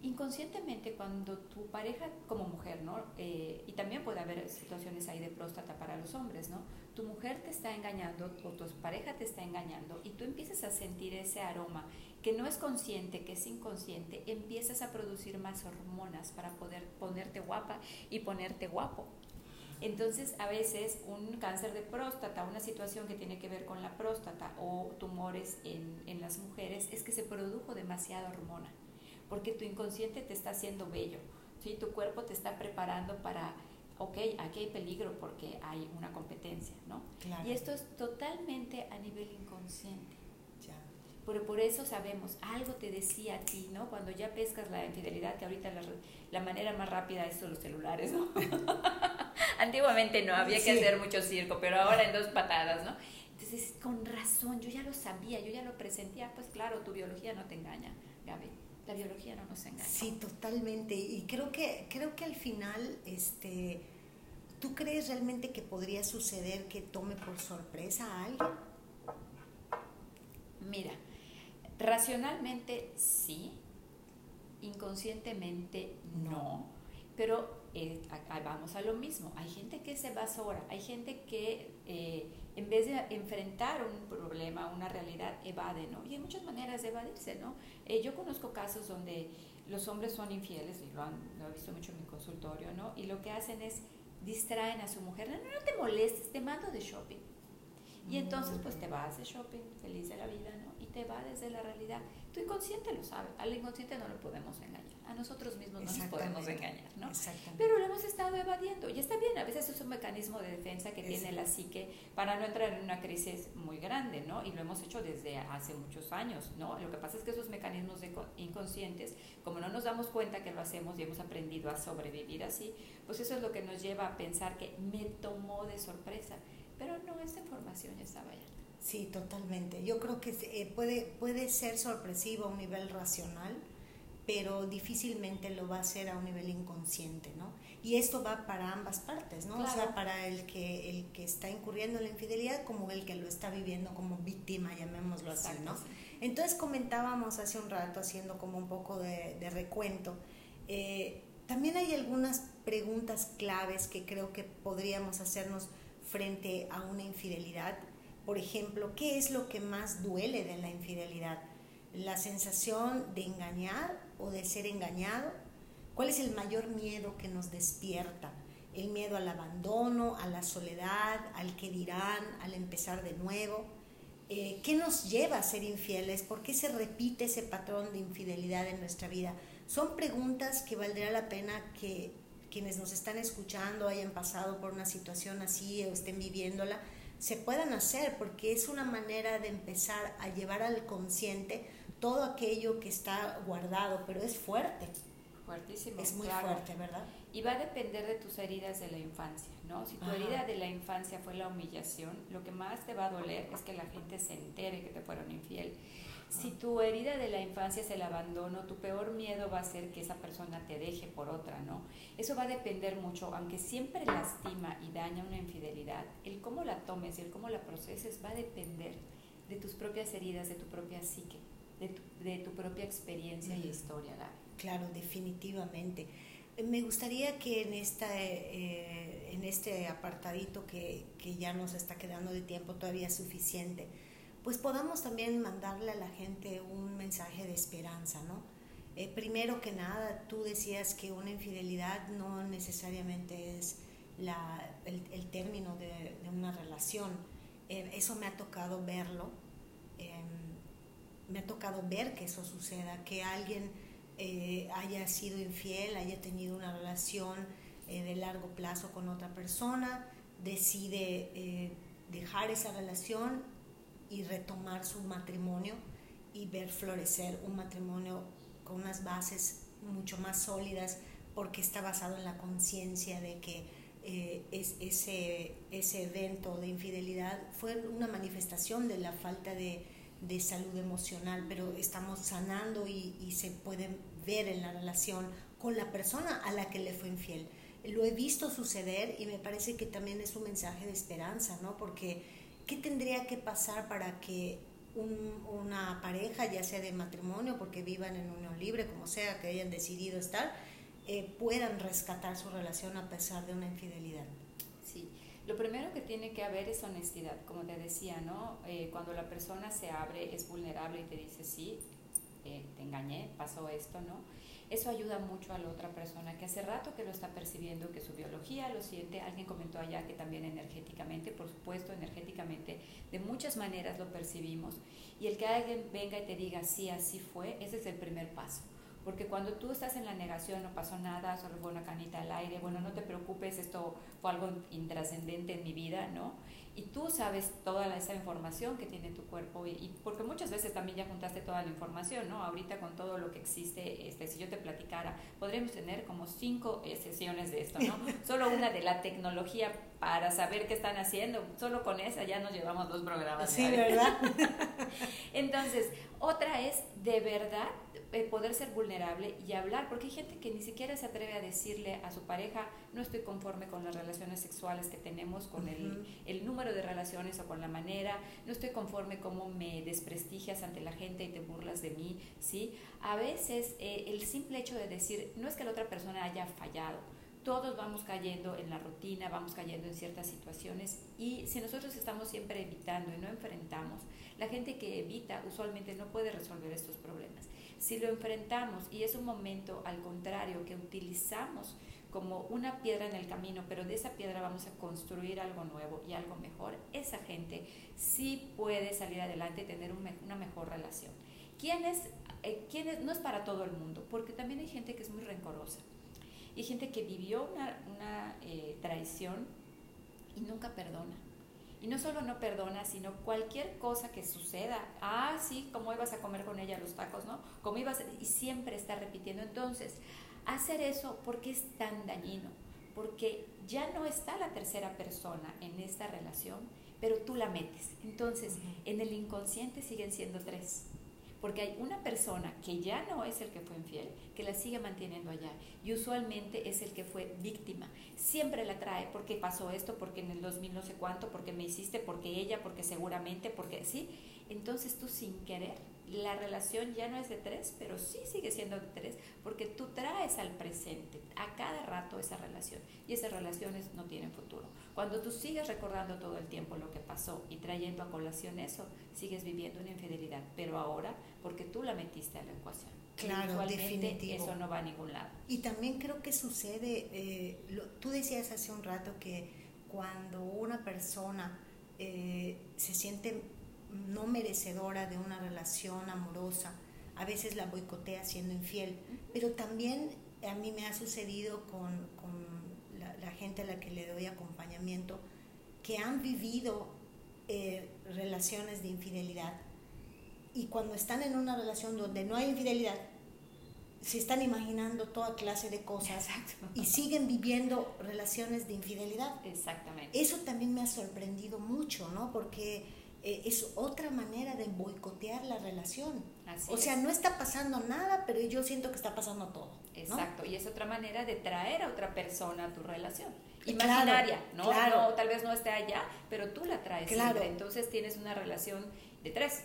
Inconscientemente, cuando tu pareja como mujer, ¿no? Eh, y también puede haber situaciones ahí de próstata para los hombres, ¿no? Tu mujer te está engañando o tu pareja te está engañando y tú empiezas a sentir ese aroma que no es consciente, que es inconsciente, empiezas a producir más hormonas para poder ponerte guapa y ponerte guapo. Entonces, a veces un cáncer de próstata, una situación que tiene que ver con la próstata o tumores en, en las mujeres, es que se produjo demasiada hormona, porque tu inconsciente te está haciendo bello, ¿sí? tu cuerpo te está preparando para, ok, aquí hay peligro porque hay una competencia, ¿no? Y esto es totalmente a nivel inconsciente. Pero por eso sabemos, algo te decía a ti, ¿no? Cuando ya pescas la infidelidad, que ahorita la, manera más rápida es los celulares, ¿no? [laughs] Antiguamente no, había que hacer mucho circo, pero ahora en dos patadas, ¿no? Entonces, con razón, yo ya lo sabía, yo ya lo presentía, pues claro, tu biología no te engaña, Gaby. La biología no nos engaña. Sí, totalmente. Y creo que, creo que al final, este, ¿tú crees realmente que podría suceder que tome por sorpresa a alguien? Mira, Racionalmente sí, inconscientemente no, pero eh, vamos a lo mismo. Hay gente que se basora, hay gente que eh, en vez de enfrentar un problema, una realidad, evade, ¿no? Y hay muchas maneras de evadirse, ¿no? Eh, yo conozco casos donde los hombres son infieles, y lo, han, lo he visto mucho en mi consultorio, ¿no? Y lo que hacen es distraen a su mujer, no, no te molestes, te mando de shopping. Y entonces pues te vas de shopping, feliz de la vida, ¿no? te va desde la realidad. Tu inconsciente lo sabe, al inconsciente no lo podemos engañar, a nosotros mismos no nos podemos engañar, ¿no? Pero lo hemos estado evadiendo y está bien, a veces es un mecanismo de defensa que tiene la psique para no entrar en una crisis muy grande, ¿no? Y lo hemos hecho desde hace muchos años, ¿no? Lo que pasa es que esos mecanismos de inconscientes, como no nos damos cuenta que lo hacemos y hemos aprendido a sobrevivir así, pues eso es lo que nos lleva a pensar que me tomó de sorpresa, pero no, esta información ya estaba allá. Sí, totalmente. Yo creo que eh, puede, puede ser sorpresivo a un nivel racional, pero difícilmente lo va a hacer a un nivel inconsciente, ¿no? Y esto va para ambas partes, ¿no? O sea, para el que, el que está incurriendo en la infidelidad como el que lo está viviendo como víctima, llamémoslo así, ¿no? Entonces comentábamos hace un rato, haciendo como un poco de, recuento, eh, también hay algunas preguntas claves que creo que podríamos hacernos frente a una infidelidad por ejemplo, ¿qué es lo que más duele de la infidelidad? ¿La sensación de engañar o de ser engañado? ¿Cuál es el mayor miedo que nos despierta? el miedo al abandono, a la soledad, al que dirán, al empezar de nuevo. Eh, ¿Qué nos lleva a ser infieles? ¿Por qué se repite ese patrón de infidelidad en nuestra vida? Son preguntas que valdría la pena que quienes nos están escuchando hayan pasado por una situación así o estén viviéndola, se puedan hacer, porque es una manera de empezar a llevar al consciente todo aquello que está guardado, pero es fuerte. Fuertísimo. Es muy fuerte, ¿verdad? Y va a depender de tus heridas de la infancia, ¿no? Si tu herida de la infancia fue la humillación, lo que más te va a doler es que la gente se entere que te fueron infiel. Si tu herida de la infancia es el abandono, tu peor miedo va a ser que esa persona te deje por otra, ¿no? Eso va a depender mucho, aunque siempre lastima y daña una infidelidad, el cómo la tomes y el cómo la proceses va a depender de tus propias heridas, de tu propia psique, de tu, propia experiencia y historia, Gaby. Claro, definitivamente. Me gustaría que en, esta, eh, en este apartadito que, que ya nos está quedando de tiempo todavía suficiente, pues podamos también mandarle a la gente un mensaje de esperanza, ¿no? Eh, primero que nada, tú decías que una infidelidad no necesariamente es el, término de, una relación. Eh, eso me ha tocado verlo, em, me ha tocado ver que eso suceda, que alguien eh, haya sido infiel, haya tenido una relación de largo plazo con otra persona, decide dejar esa relación y retomar su matrimonio y ver florecer un matrimonio con unas bases mucho más sólidas porque está basado en la conciencia de que eh, es, ese, ese evento de infidelidad fue una manifestación de la falta de, de salud emocional, pero estamos sanando y, y, se puede ver en la relación con la persona a la que le fue infiel. Lo he visto suceder y me parece que también es un mensaje de esperanza, ¿no? Porque ¿qué tendría que pasar para que una pareja, ya sea de matrimonio, porque vivan en unión libre, como sea, que hayan decidido estar, eh, puedan rescatar su relación a pesar de una infidelidad? Sí, lo primero que tiene que haber es honestidad, como te decía, ¿no? Eh, cuando la persona se abre, es vulnerable y te dice, sí, eh, te engañé, pasó esto, ¿no? Eso ayuda mucho a la otra persona que hace rato que lo está percibiendo, que su biología lo siente. Alguien comentó allá que también energéticamente, por supuesto, energéticamente, de muchas maneras lo percibimos. Y el que alguien venga y te diga, sí, así fue, ese es el primer paso. Porque cuando tú estás en la negación, no pasó nada, solo fue una canita al aire, bueno, no te preocupes, esto fue algo intrascendente en mi vida, ¿no? Y tú sabes toda esa información que tiene tu cuerpo y, porque muchas veces también ya juntaste toda la información, ¿no? Ahorita con todo lo que existe, este, si yo te platicara, podríamos tener como cinco eh, sesiones de esto, ¿no? [laughs] Solo una de la tecnología para saber qué están haciendo, solo con esa ya nos llevamos dos programas. Sí, ¿verdad? [laughs] Entonces, otra es de verdad eh, poder ser vulnerable y hablar, porque hay gente que ni siquiera se atreve a decirle a su pareja, no estoy conforme con las relaciones sexuales que tenemos, con el, el, número de relaciones o con la manera, no estoy conforme cómo me desprestigias ante la gente y te burlas de mí, ¿sí? A veces eh, el simple hecho de decir, no es que la otra persona haya fallado, todos vamos cayendo en la rutina, vamos cayendo en ciertas situaciones y si nosotros estamos siempre evitando y no enfrentamos, la gente que evita usualmente no puede resolver estos problemas. Si lo enfrentamos y es un momento al contrario que utilizamos como una piedra en el camino, pero de esa piedra vamos a construir algo nuevo y algo mejor, esa gente sí puede salir adelante y tener una mejor relación. ¿Quién es, eh? No es para todo el mundo, porque también hay gente que es muy rencorosa. Y gente que vivió una, una eh, traición y nunca perdona. Y no solo no perdona, sino cualquier cosa que suceda. Ah, sí, como ibas a comer con ella los tacos, ¿no? Como ibas, y siempre está repitiendo. Entonces, hacer eso, porque es tan dañino? Porque ya no está la tercera persona en esta relación, pero tú la metes. Entonces, en el inconsciente siguen siendo tres porque hay una persona que ya no es el que fue infiel, que la sigue manteniendo allá y usualmente es el que fue víctima. Siempre la trae porque pasó esto, porque en el 2000 no sé cuánto, porque me hiciste, porque ella, porque seguramente, porque sí. Entonces tú sin querer, la relación ya no es de tres, pero sí sigue siendo de tres, porque tú traes al presente, a cada rato esa relación y esas relaciones no tienen futuro. Cuando tú sigues recordando todo el tiempo lo que pasó y trayendo a colación eso, sigues viviendo una infidelidad, pero ahora porque tú la metiste a la ecuación. Claro, definitivo. Eso no va a ningún lado. Y también creo que sucede, eh, tú decías hace un rato que cuando una persona eh, se siente no merecedora de una relación amorosa, a veces la boicotea siendo infiel, pero también a mí me ha sucedido con, la, gente a la que le doy acompañamiento, que han vivido eh, relaciones de infidelidad y cuando están en una relación donde no hay infidelidad, se están imaginando toda clase de cosas y siguen viviendo relaciones de infidelidad. Exactamente. Eso también me ha sorprendido mucho, ¿no? Porque eh, es otra manera de boicotear la relación. o sea, no está pasando nada, pero yo siento que está pasando todo. Exacto, y es otra manera de traer a otra persona a tu relación. Imaginaria, ¿no? Claro. Tal vez no esté allá, pero tú la traes. Claro. Entonces tienes una relación de tres.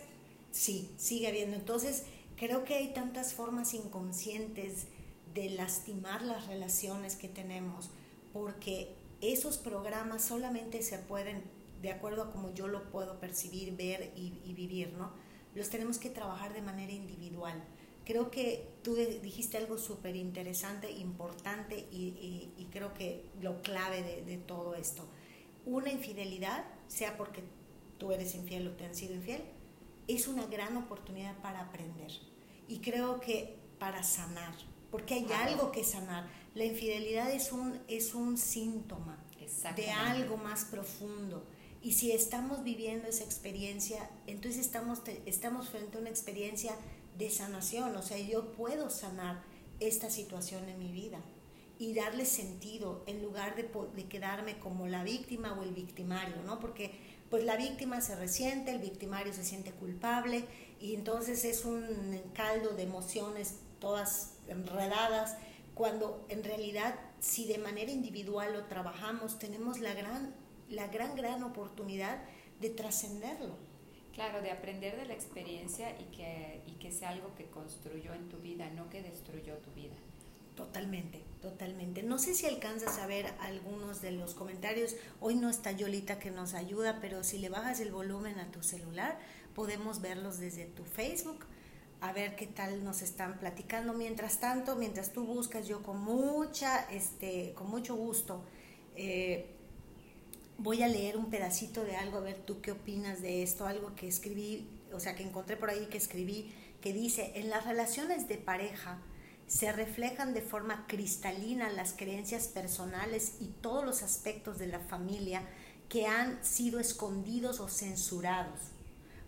Sí, sigue habiendo. Entonces, creo que hay tantas formas inconscientes de lastimar las relaciones que tenemos, porque esos programas solamente se pueden de acuerdo a como yo lo puedo percibir, ver y, vivir, ¿no? Los tenemos que trabajar de manera individual. Creo que tú dijiste algo súper interesante, importante y, creo que lo clave de, de, todo esto. Una infidelidad, sea porque tú eres infiel o te han sido infiel, es una gran oportunidad para aprender. Y creo que para sanar, porque hay algo que sanar. La infidelidad es un, es un síntoma de algo más profundo y si estamos viviendo esa experiencia, entonces estamos, estamos frente a una experiencia de sanación, o sea, yo puedo sanar esta situación en mi vida y darle sentido en lugar de, de, quedarme como la víctima o el victimario, ¿no? Porque pues la víctima se resiente, el victimario se siente culpable y entonces es un caldo de emociones todas enredadas, cuando en realidad si de manera individual lo trabajamos, tenemos la gran la gran, gran oportunidad de trascenderlo. Claro, de aprender de la experiencia y que, y que sea algo que construyó en tu vida, no que destruyó tu vida. Totalmente, totalmente. No sé si alcanzas a ver algunos de los comentarios. Hoy no está Yolita que nos ayuda, pero si le bajas el volumen a tu celular, podemos verlos desde tu Facebook, a ver qué tal nos están platicando. Mientras tanto, mientras tú buscas, yo con mucha, este, con mucho gusto, eh, voy a leer un pedacito de algo, a ver tú qué opinas de esto, algo que escribí, o sea, que encontré por ahí que escribí, que dice, en las relaciones de pareja se reflejan de forma cristalina las creencias personales y todos los aspectos de la familia que han sido escondidos o censurados.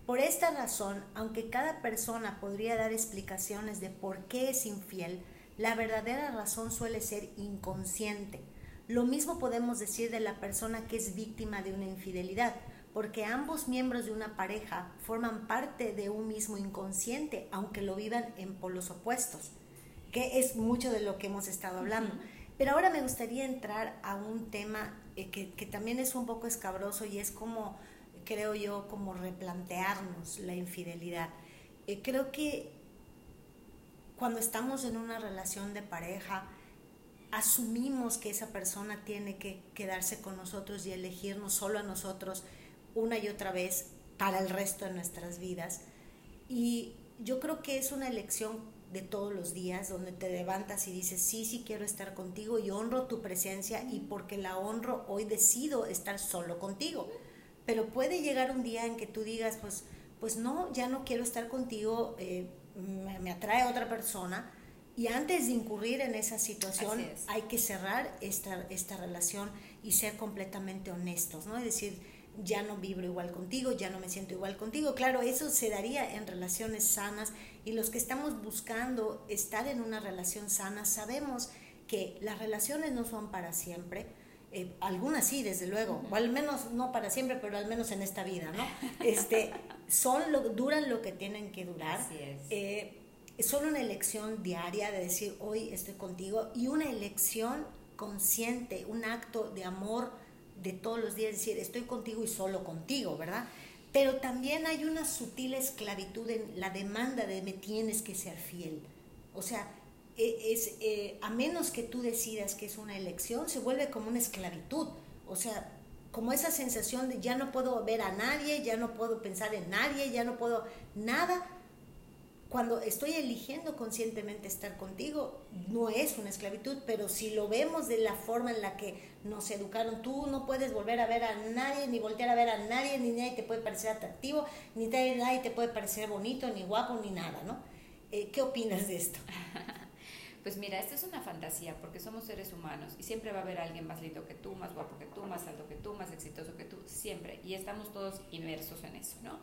Por esta razón, aunque cada persona podría dar explicaciones de por qué es infiel, la verdadera razón suele ser inconsciente lo mismo podemos decir de la persona que es víctima de una infidelidad, porque ambos miembros de una pareja forman parte de un mismo inconsciente, aunque lo vivan en polos opuestos, que es mucho de lo que hemos estado hablando. Pero ahora me gustaría entrar a un tema eh, que, también es un poco escabroso y es como, creo yo, como replantearnos la infidelidad. Eh, creo que cuando estamos en una relación de pareja, asumimos que esa persona tiene que quedarse con nosotros y elegirnos solo a nosotros una y otra vez para el resto de nuestras vidas. Y yo creo que es una elección de todos los días donde te levantas y dices, sí, sí quiero estar contigo y honro tu presencia y porque la honro hoy decido estar solo contigo. Pero puede llegar un día en que tú digas, pues, pues no, ya no quiero estar contigo, eh, me, me atrae otra persona y antes de incurrir en esa situación, hay que cerrar esta, esta relación y ser completamente honestos, ¿no? Es decir, ya no vibro igual contigo, ya no me siento igual contigo. Claro, eso se daría en relaciones sanas y los que estamos buscando estar en una relación sana sabemos que las relaciones no son para siempre. Eh, algunas sí, desde luego, o al menos no para siempre, pero al menos en esta vida, ¿no? Este, son lo, duran lo que tienen que durar. Así es. Eh, es solo una elección diaria de decir hoy estoy contigo y una elección consciente, un acto de amor de todos los días, decir estoy contigo y solo contigo, ¿verdad? Pero también hay una sutil esclavitud en la demanda de me tienes que ser fiel. O sea, e, es, eh, a menos que tú decidas que es una elección, se vuelve como una esclavitud. O sea, como esa sensación de ya no puedo ver a nadie, ya no puedo pensar en nadie, ya no puedo nada. Cuando estoy eligiendo conscientemente estar contigo, no es una esclavitud, pero si lo vemos de la forma en la que nos educaron, tú no puedes volver a ver a nadie, ni voltear a ver a nadie, ni nadie te puede parecer atractivo, ni nadie te puede parecer bonito, ni guapo, ni nada, ¿no? Eh, ¿Qué opinas de esto? [laughs] Pues mira, esto es una fantasía porque somos seres humanos y siempre va a haber alguien más lindo que tú, más guapo que tú, más alto que tú, más exitoso que tú, siempre. Y estamos todos inmersos en eso, ¿no?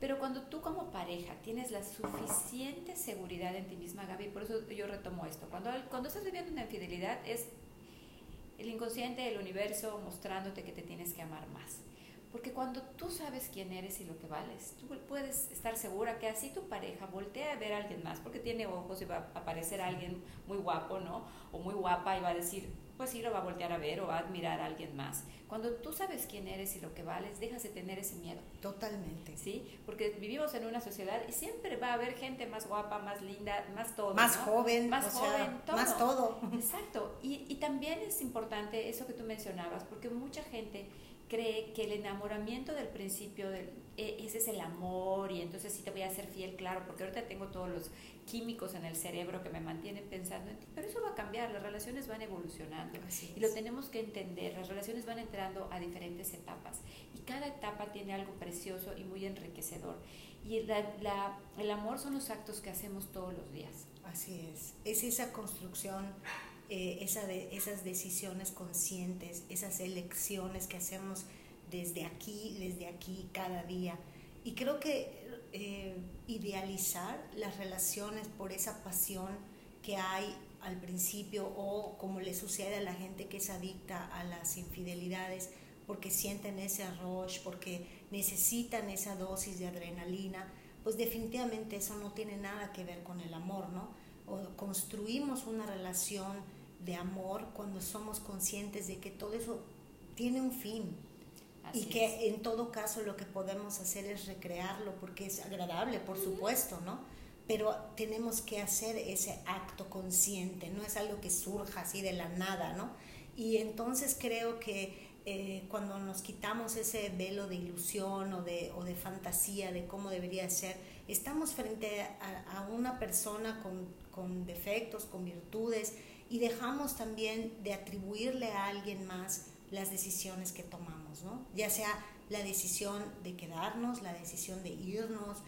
Pero cuando tú como pareja tienes la suficiente seguridad en ti misma, Gaby, por eso yo retomo esto, cuando, cuando estás viviendo una infidelidad es el inconsciente, el universo mostrándote que te tienes que amar más. Porque cuando tú sabes quién eres y lo que vales, tú puedes estar segura que así tu pareja voltea a ver a alguien más, porque tiene ojos y va a aparecer alguien muy guapo, ¿no? O muy guapa y va a decir, pues sí, lo va a voltear a ver o va a admirar a alguien más. Cuando tú sabes quién eres y lo que vales, dejas de tener ese miedo. Totalmente. ¿Sí? Porque vivimos en una sociedad y siempre va a haber gente más guapa, más linda, más todo. Más joven. Más joven, todo. Más todo. Exacto. Y, y también es importante eso que tú mencionabas, porque mucha gente cree que el enamoramiento del principio, del, e, ese es el amor y entonces sí te voy a ser fiel, claro, porque ahorita tengo todos los químicos en el cerebro que me mantienen pensando en ti, pero eso va a cambiar, las relaciones van evolucionando y lo tenemos que entender, las relaciones van entrando a diferentes etapas y cada etapa tiene algo precioso y muy enriquecedor y la, el amor son los actos que hacemos todos los días. Así es, es esa construcción eh, esas decisiones conscientes, esas elecciones que hacemos desde aquí, desde aquí, cada día. Y creo que eh, idealizar las relaciones por esa pasión que hay al principio o como le sucede a la gente que es adicta a las infidelidades porque sienten ese rush, porque necesitan esa dosis de adrenalina, pues definitivamente eso no tiene nada que ver con el amor, ¿no? O construimos una relación de amor cuando somos conscientes de que todo eso tiene un fin y que en todo caso lo que podemos hacer es recrearlo porque es agradable, por supuesto, ¿no? Pero tenemos que hacer ese acto consciente, no es algo que surja así de la nada, ¿no? Y entonces creo que eh, cuando nos quitamos ese velo de ilusión o de, o de fantasía de cómo debería ser, estamos frente a, a una persona con, con defectos, con virtudes, y dejamos también de atribuirle a alguien más las decisiones que tomamos, ¿no? Ya sea la decisión de quedarnos, la decisión de irnos,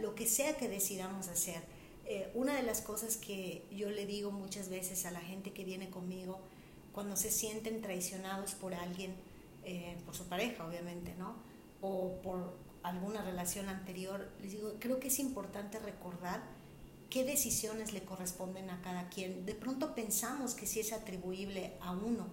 lo que sea que decidamos hacer. Eh, una de las cosas que yo le digo muchas veces a la gente que viene conmigo, cuando se sienten traicionados por alguien, eh, por su pareja obviamente, ¿no? O por alguna relación anterior, les digo, creo que es importante recordar qué decisiones le corresponden a cada quien. De pronto pensamos que sí es atribuible a uno,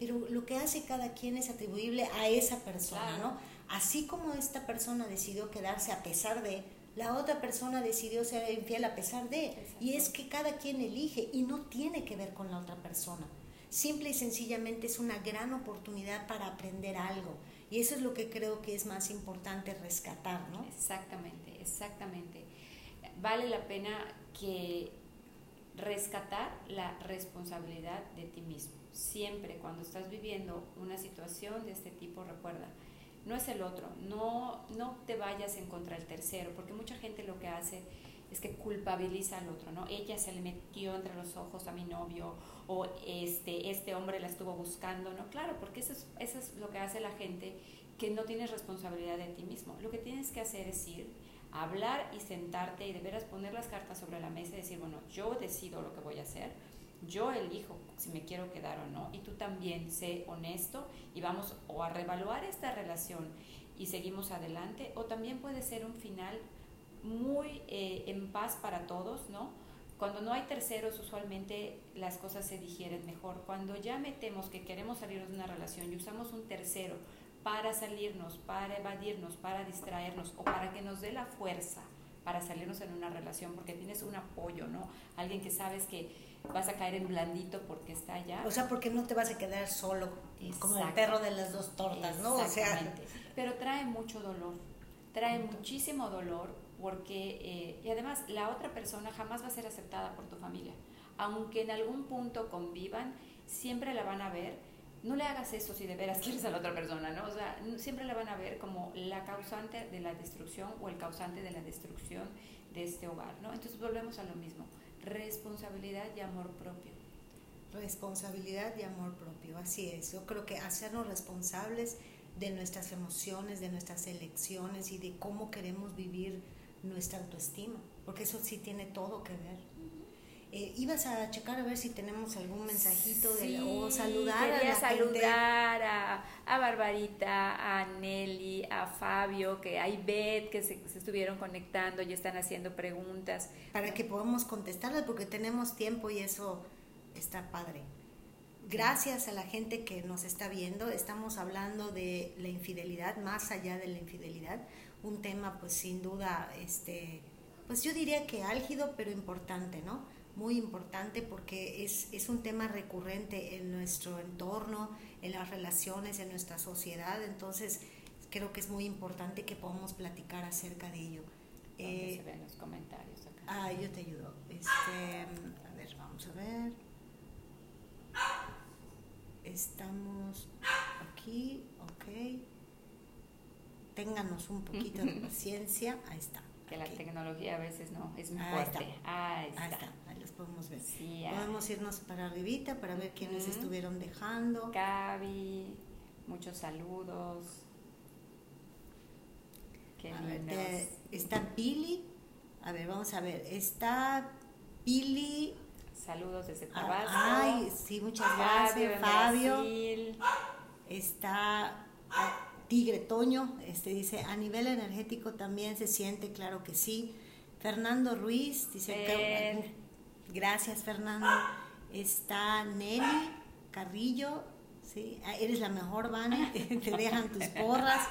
pero lo que hace cada quien es atribuible a esa persona, ¿no? Así como esta persona decidió quedarse a pesar de, la otra persona decidió ser infiel a pesar de, y es que cada quien elige y no tiene que ver con la otra persona. Simple y sencillamente es una gran oportunidad para aprender algo. Y eso es lo que creo que es más importante rescatar, ¿no? Exactamente, exactamente. Vale la pena que rescatar la responsabilidad de ti mismo. Siempre cuando estás viviendo una situación de este tipo, recuerda, no es el otro, no, no te vayas en contra del tercero, porque mucha gente lo que hace es que culpabiliza al otro, ¿no? Ella se le metió entre los ojos a mi novio o este, este hombre la estuvo buscando, ¿no? Claro, porque eso es, eso es lo que hace la gente que no tienes responsabilidad de ti mismo. Lo que tienes que hacer es ir hablar y sentarte y de veras poner las cartas sobre la mesa y decir, bueno, yo decido lo que voy a hacer, yo elijo si me quiero quedar o no, y tú también sé honesto y vamos o a reevaluar esta relación y seguimos adelante, o también puede ser un final muy eh, en paz para todos, ¿no? Cuando no hay terceros, usualmente las cosas se digieren mejor. Cuando ya metemos que queremos salir de una relación y usamos un tercero para salirnos, para evadirnos, para distraernos o para que nos dé la fuerza para salirnos en una relación, porque tienes un apoyo, ¿no? Alguien que sabes que vas a caer en blandito porque está allá. O sea, porque no te vas a quedar solo, como el perro de las dos tortas, ¿no? Exactamente. [laughs] Pero trae mucho dolor, trae muchísimo dolor porque, eh, y además, la otra persona jamás va a ser aceptada por tu familia aunque en algún punto convivan, siempre la van a ver. No le hagas eso si de veras [laughs] quieres a la otra persona, ¿no? O sea, siempre la van a ver como la causante de la destrucción o el causante de la destrucción de este hogar, ¿no? Entonces volvemos a lo mismo, responsabilidad y amor propio. Responsabilidad y amor propio, así es. Yo creo que hacernos responsables de nuestras emociones, de nuestras elecciones y de cómo queremos vivir nuestra autoestima, porque eso sí tiene todo que ver. Eh, ibas a checar a ver si tenemos algún mensajito de, o saludar a la saludar a, a, Barbarita, a Nelly, a Fabio, que hay Beth que se, se, estuvieron conectando y están haciendo preguntas. Para que podamos contestarlas porque tenemos tiempo y eso está padre. Gracias a la gente que nos está viendo, estamos hablando de la infidelidad, más allá de la infidelidad, un tema pues sin duda, este, pues yo diría que álgido pero importante, ¿no? Muy importante porque es, es, un tema recurrente en nuestro entorno, en las relaciones, en nuestra sociedad, entonces creo que es muy importante que podamos platicar acerca de ello. Eh, se ven los comentarios acá? Ah, yo te ayudo. Este, a ver, vamos a ver. Estamos aquí, ok. Ténganos un poquito de [laughs] paciencia. Ahí está. Que la tecnología a veces no es muy fuerte. Ahí está podemos ver. podemos irnos para arribita para ver quiénes estuvieron dejando. Gaby, muchos saludos. Qué está Pili. A ver, vamos a ver. Está Pili. Saludos desde ah, Tabasco. Ay, sí, muchas gracias, Fabio. Está ah, Tigre Toño, este dice, a nivel energético también se siente, claro que sí. Fernando Ruiz dice, Gracias, Fernando. Está Nelly Carrillo, ¿sí? Ah, eres la mejor, Vane, [laughs] te dejan tus porras.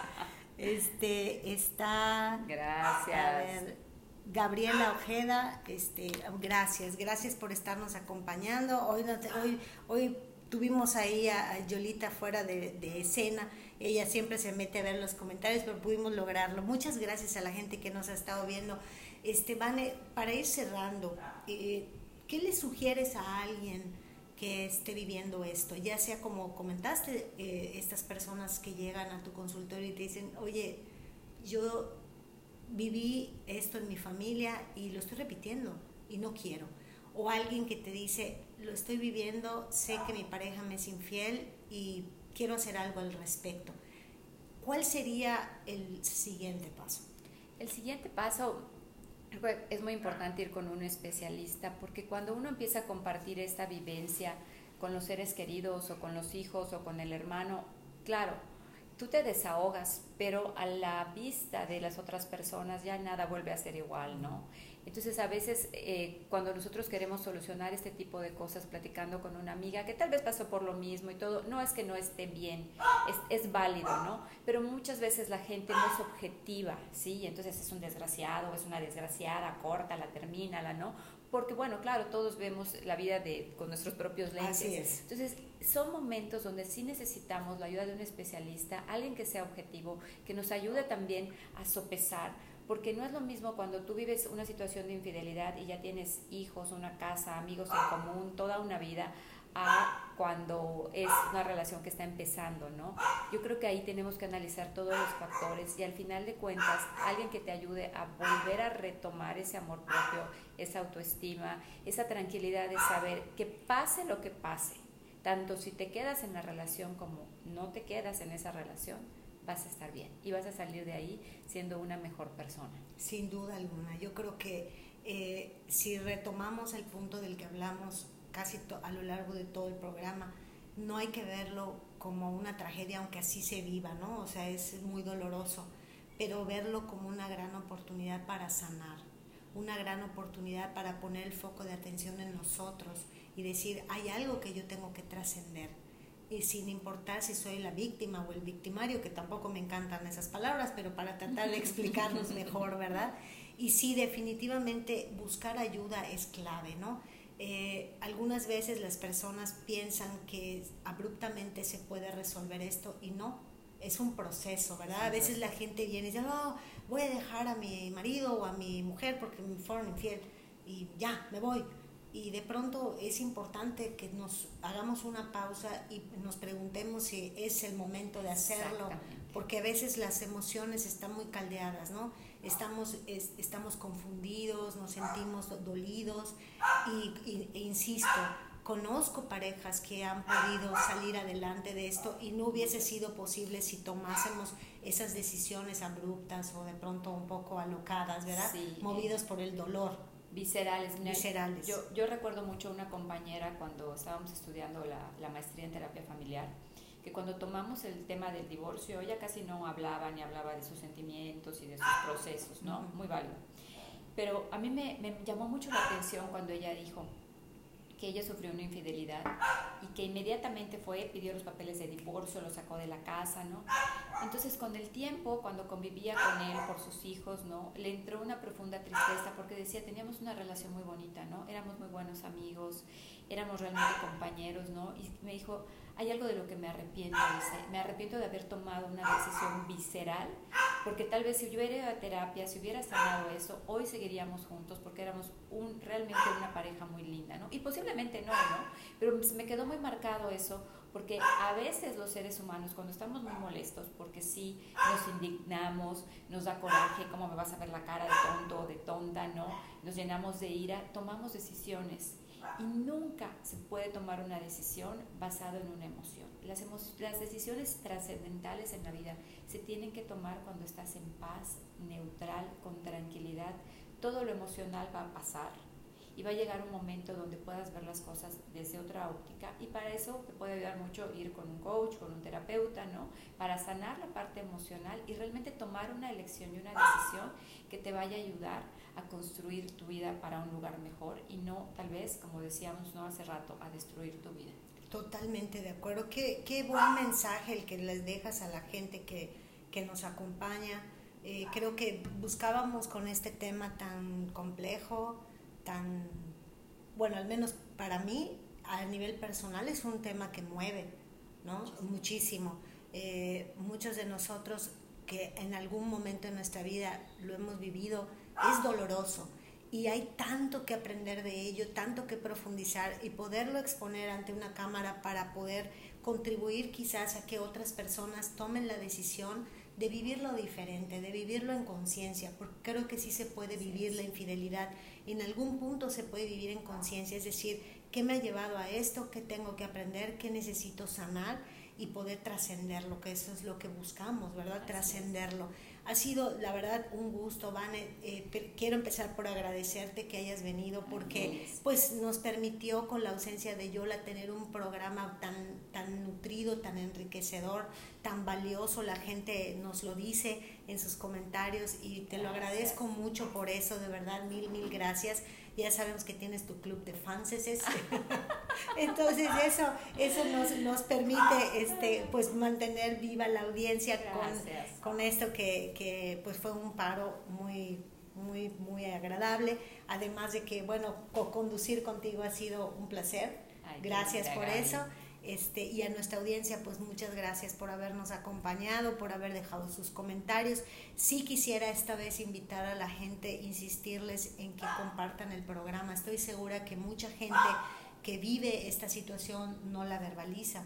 Este, está... Gracias. Gabriela Ojeda, este, gracias, gracias por estarnos acompañando. Hoy, hoy, hoy tuvimos ahí a, Yolita fuera de, escena, ella siempre se mete a ver los comentarios, pero pudimos lograrlo. Muchas gracias a la gente que nos ha estado viendo. Este, Vane, para ir cerrando, eh, ¿Qué le sugieres a alguien que esté viviendo esto? Ya sea como comentaste, eh, estas personas que llegan a tu consultorio y te dicen, oye, yo viví esto en mi familia y lo estoy repitiendo y no quiero. O alguien que te dice, lo estoy viviendo, sé que mi pareja me es infiel y quiero hacer algo al respecto. ¿Cuál sería el siguiente paso? El siguiente paso es muy importante ir con un especialista porque cuando uno empieza a compartir esta vivencia con los seres queridos o con los hijos o con el hermano, claro, tú te desahogas, pero a la vista de las otras personas ya nada vuelve a ser igual, ¿no? Entonces a veces eh, cuando nosotros queremos solucionar este tipo de cosas platicando con una amiga que tal vez pasó por lo mismo y todo, no es que no esté bien, es, es válido, ¿no? Pero muchas veces la gente no es objetiva, ¿sí? Entonces es un desgraciado, es una desgraciada, corta, la termina, la ¿no? Porque bueno, claro, todos vemos la vida de, con nuestros propios lentes. Así es. Entonces son momentos donde sí necesitamos la ayuda de un especialista, alguien que sea objetivo, que nos ayude también a sopesar porque no es lo mismo cuando tú vives una situación de infidelidad y ya tienes hijos, una casa, amigos en común, toda una vida, a cuando es una relación que está empezando, ¿no? Yo creo que ahí tenemos que analizar todos los factores y al final de cuentas alguien que te ayude a volver a retomar ese amor propio, esa autoestima, esa tranquilidad de saber que pase lo que pase, tanto si te quedas en la relación como no te quedas en esa relación, vas a estar bien y vas a salir de ahí siendo una mejor persona. Sin duda alguna. Yo creo que eh, si retomamos el punto del que hablamos casi a lo largo de todo el programa, no hay que verlo como una tragedia, aunque así se viva, ¿no? O sea, es muy doloroso, pero verlo como una gran oportunidad para sanar, una gran oportunidad para poner el foco de atención en nosotros y decir, hay algo que yo tengo que trascender y sin importar si soy la víctima o el victimario, que tampoco me encantan esas palabras, pero para tratar de explicarnos [laughs] mejor, ¿verdad? Y sí, definitivamente buscar ayuda es clave, ¿no? Eh, algunas veces las personas piensan que abruptamente se puede resolver esto y no, es un proceso, ¿verdad? A veces la gente viene y dice, no, voy a dejar a mi marido o a mi mujer porque me fueron infiel y ya, me voy y de pronto es importante que nos hagamos una pausa y nos preguntemos si es el momento de hacerlo, porque a veces las emociones están muy caldeadas, ¿no? Estamos, estamos confundidos, nos sentimos dolidos y, e insisto, conozco parejas que han podido salir adelante de esto y no hubiese sido posible si tomásemos esas decisiones abruptas o de pronto un poco alocadas, ¿verdad? Movidos por el dolor. Viscerales. Viscerales. Yo, yo recuerdo mucho una compañera cuando estábamos estudiando la, la, maestría en terapia familiar, que cuando tomamos el tema del divorcio, ella casi no hablaba ni hablaba de sus sentimientos y de sus procesos, ¿no? Muy válido. Pero a mí me, me llamó mucho la atención cuando ella dijo, que ella sufrió una infidelidad y que inmediatamente fue, pidió los papeles de divorcio, lo sacó de la casa, ¿no? Entonces con el tiempo, cuando convivía con él por sus hijos, ¿no? Le entró una profunda tristeza porque decía, teníamos una relación muy bonita, ¿no? Éramos muy buenos amigos, éramos realmente compañeros, ¿no? Y me dijo, hay algo de lo que me arrepiento, dice, me arrepiento de haber tomado una decisión visceral, porque tal vez si yo hubiera ido a terapia, si hubiera sanado eso, hoy seguiríamos juntos porque éramos un, realmente una pareja muy linda, ¿no? Y posiblemente no, ¿no? Pero me quedó muy marcado eso, porque a veces los seres humanos, cuando estamos muy molestos, porque sí nos indignamos, nos da coraje, ¿cómo me vas a ver la cara de tonto o de tonta, ¿no? Nos llenamos de ira, tomamos decisiones y nunca se puede tomar una decisión basada en una emoción. Las, las decisiones trascendentales en la vida se tienen que tomar cuando estás en paz, neutral, con tranquilidad. Todo lo emocional va a pasar y va a llegar un momento donde puedas ver las cosas desde otra óptica y para eso te puede ayudar mucho ir con un coach, con un terapeuta, ¿no? Para sanar la parte emocional y realmente tomar una elección y una decisión que te vaya a ayudar a construir tu vida para un lugar mejor y no tal vez, como decíamos no hace rato, a destruir tu vida. Totalmente de acuerdo. Qué, qué buen mensaje el que les dejas a la gente que, que nos acompaña. Eh, creo que buscábamos con este tema tan complejo, tan, bueno, al menos para mí, a nivel personal, es un tema que mueve, ¿no? Muchísimo. Eh, muchos de nosotros que en algún momento de nuestra vida lo hemos vivido, es doloroso y hay tanto que aprender de ello, tanto que profundizar y poderlo exponer ante una cámara para poder contribuir quizás a que otras personas tomen la decisión de vivirlo diferente, de vivirlo en conciencia, porque creo que sí se puede vivir la infidelidad, en algún punto se puede vivir en conciencia, es decir, ¿qué me ha llevado a esto? ¿Qué tengo que aprender? ¿Qué necesito sanar? Y poder trascenderlo, que eso es lo que buscamos, ¿verdad? Trascenderlo. Ha sido, la verdad, un gusto, Vane. Eh, quiero empezar por agradecerte que hayas venido porque pues nos permitió con la ausencia de Yola tener un programa tan, tan nutrido, tan enriquecedor, tan valioso. La gente nos lo dice en sus comentarios y te lo agradezco mucho por eso, de verdad, mil, mil gracias ya sabemos que tienes tu club de fans [laughs] entonces eso eso nos, nos permite este pues mantener viva la audiencia con, con, esto que, que pues fue un paro muy muy muy agradable. Además de que bueno conducir contigo ha sido un placer. Gracias por eso este, y a nuestra audiencia, pues muchas gracias por habernos acompañado, por haber dejado sus comentarios. Sí quisiera esta vez invitar a la gente, insistirles en que compartan el programa. Estoy segura que mucha gente que vive esta situación no la verbaliza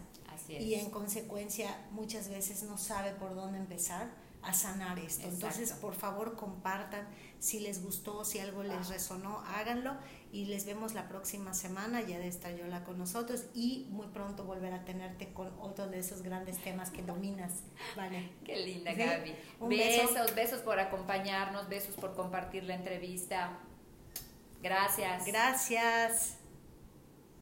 y en consecuencia muchas veces no sabe por dónde empezar a sanar esto. Entonces, por favor, compartan si les gustó, si algo les resonó, háganlo y les vemos la próxima semana, ya de estar Yola con nosotros y muy pronto volver a tenerte con otro de esos grandes temas que dominas, ¿vale? Qué linda, Gaby. besos, besos por acompañarnos, besos por compartir la entrevista. Gracias. Gracias.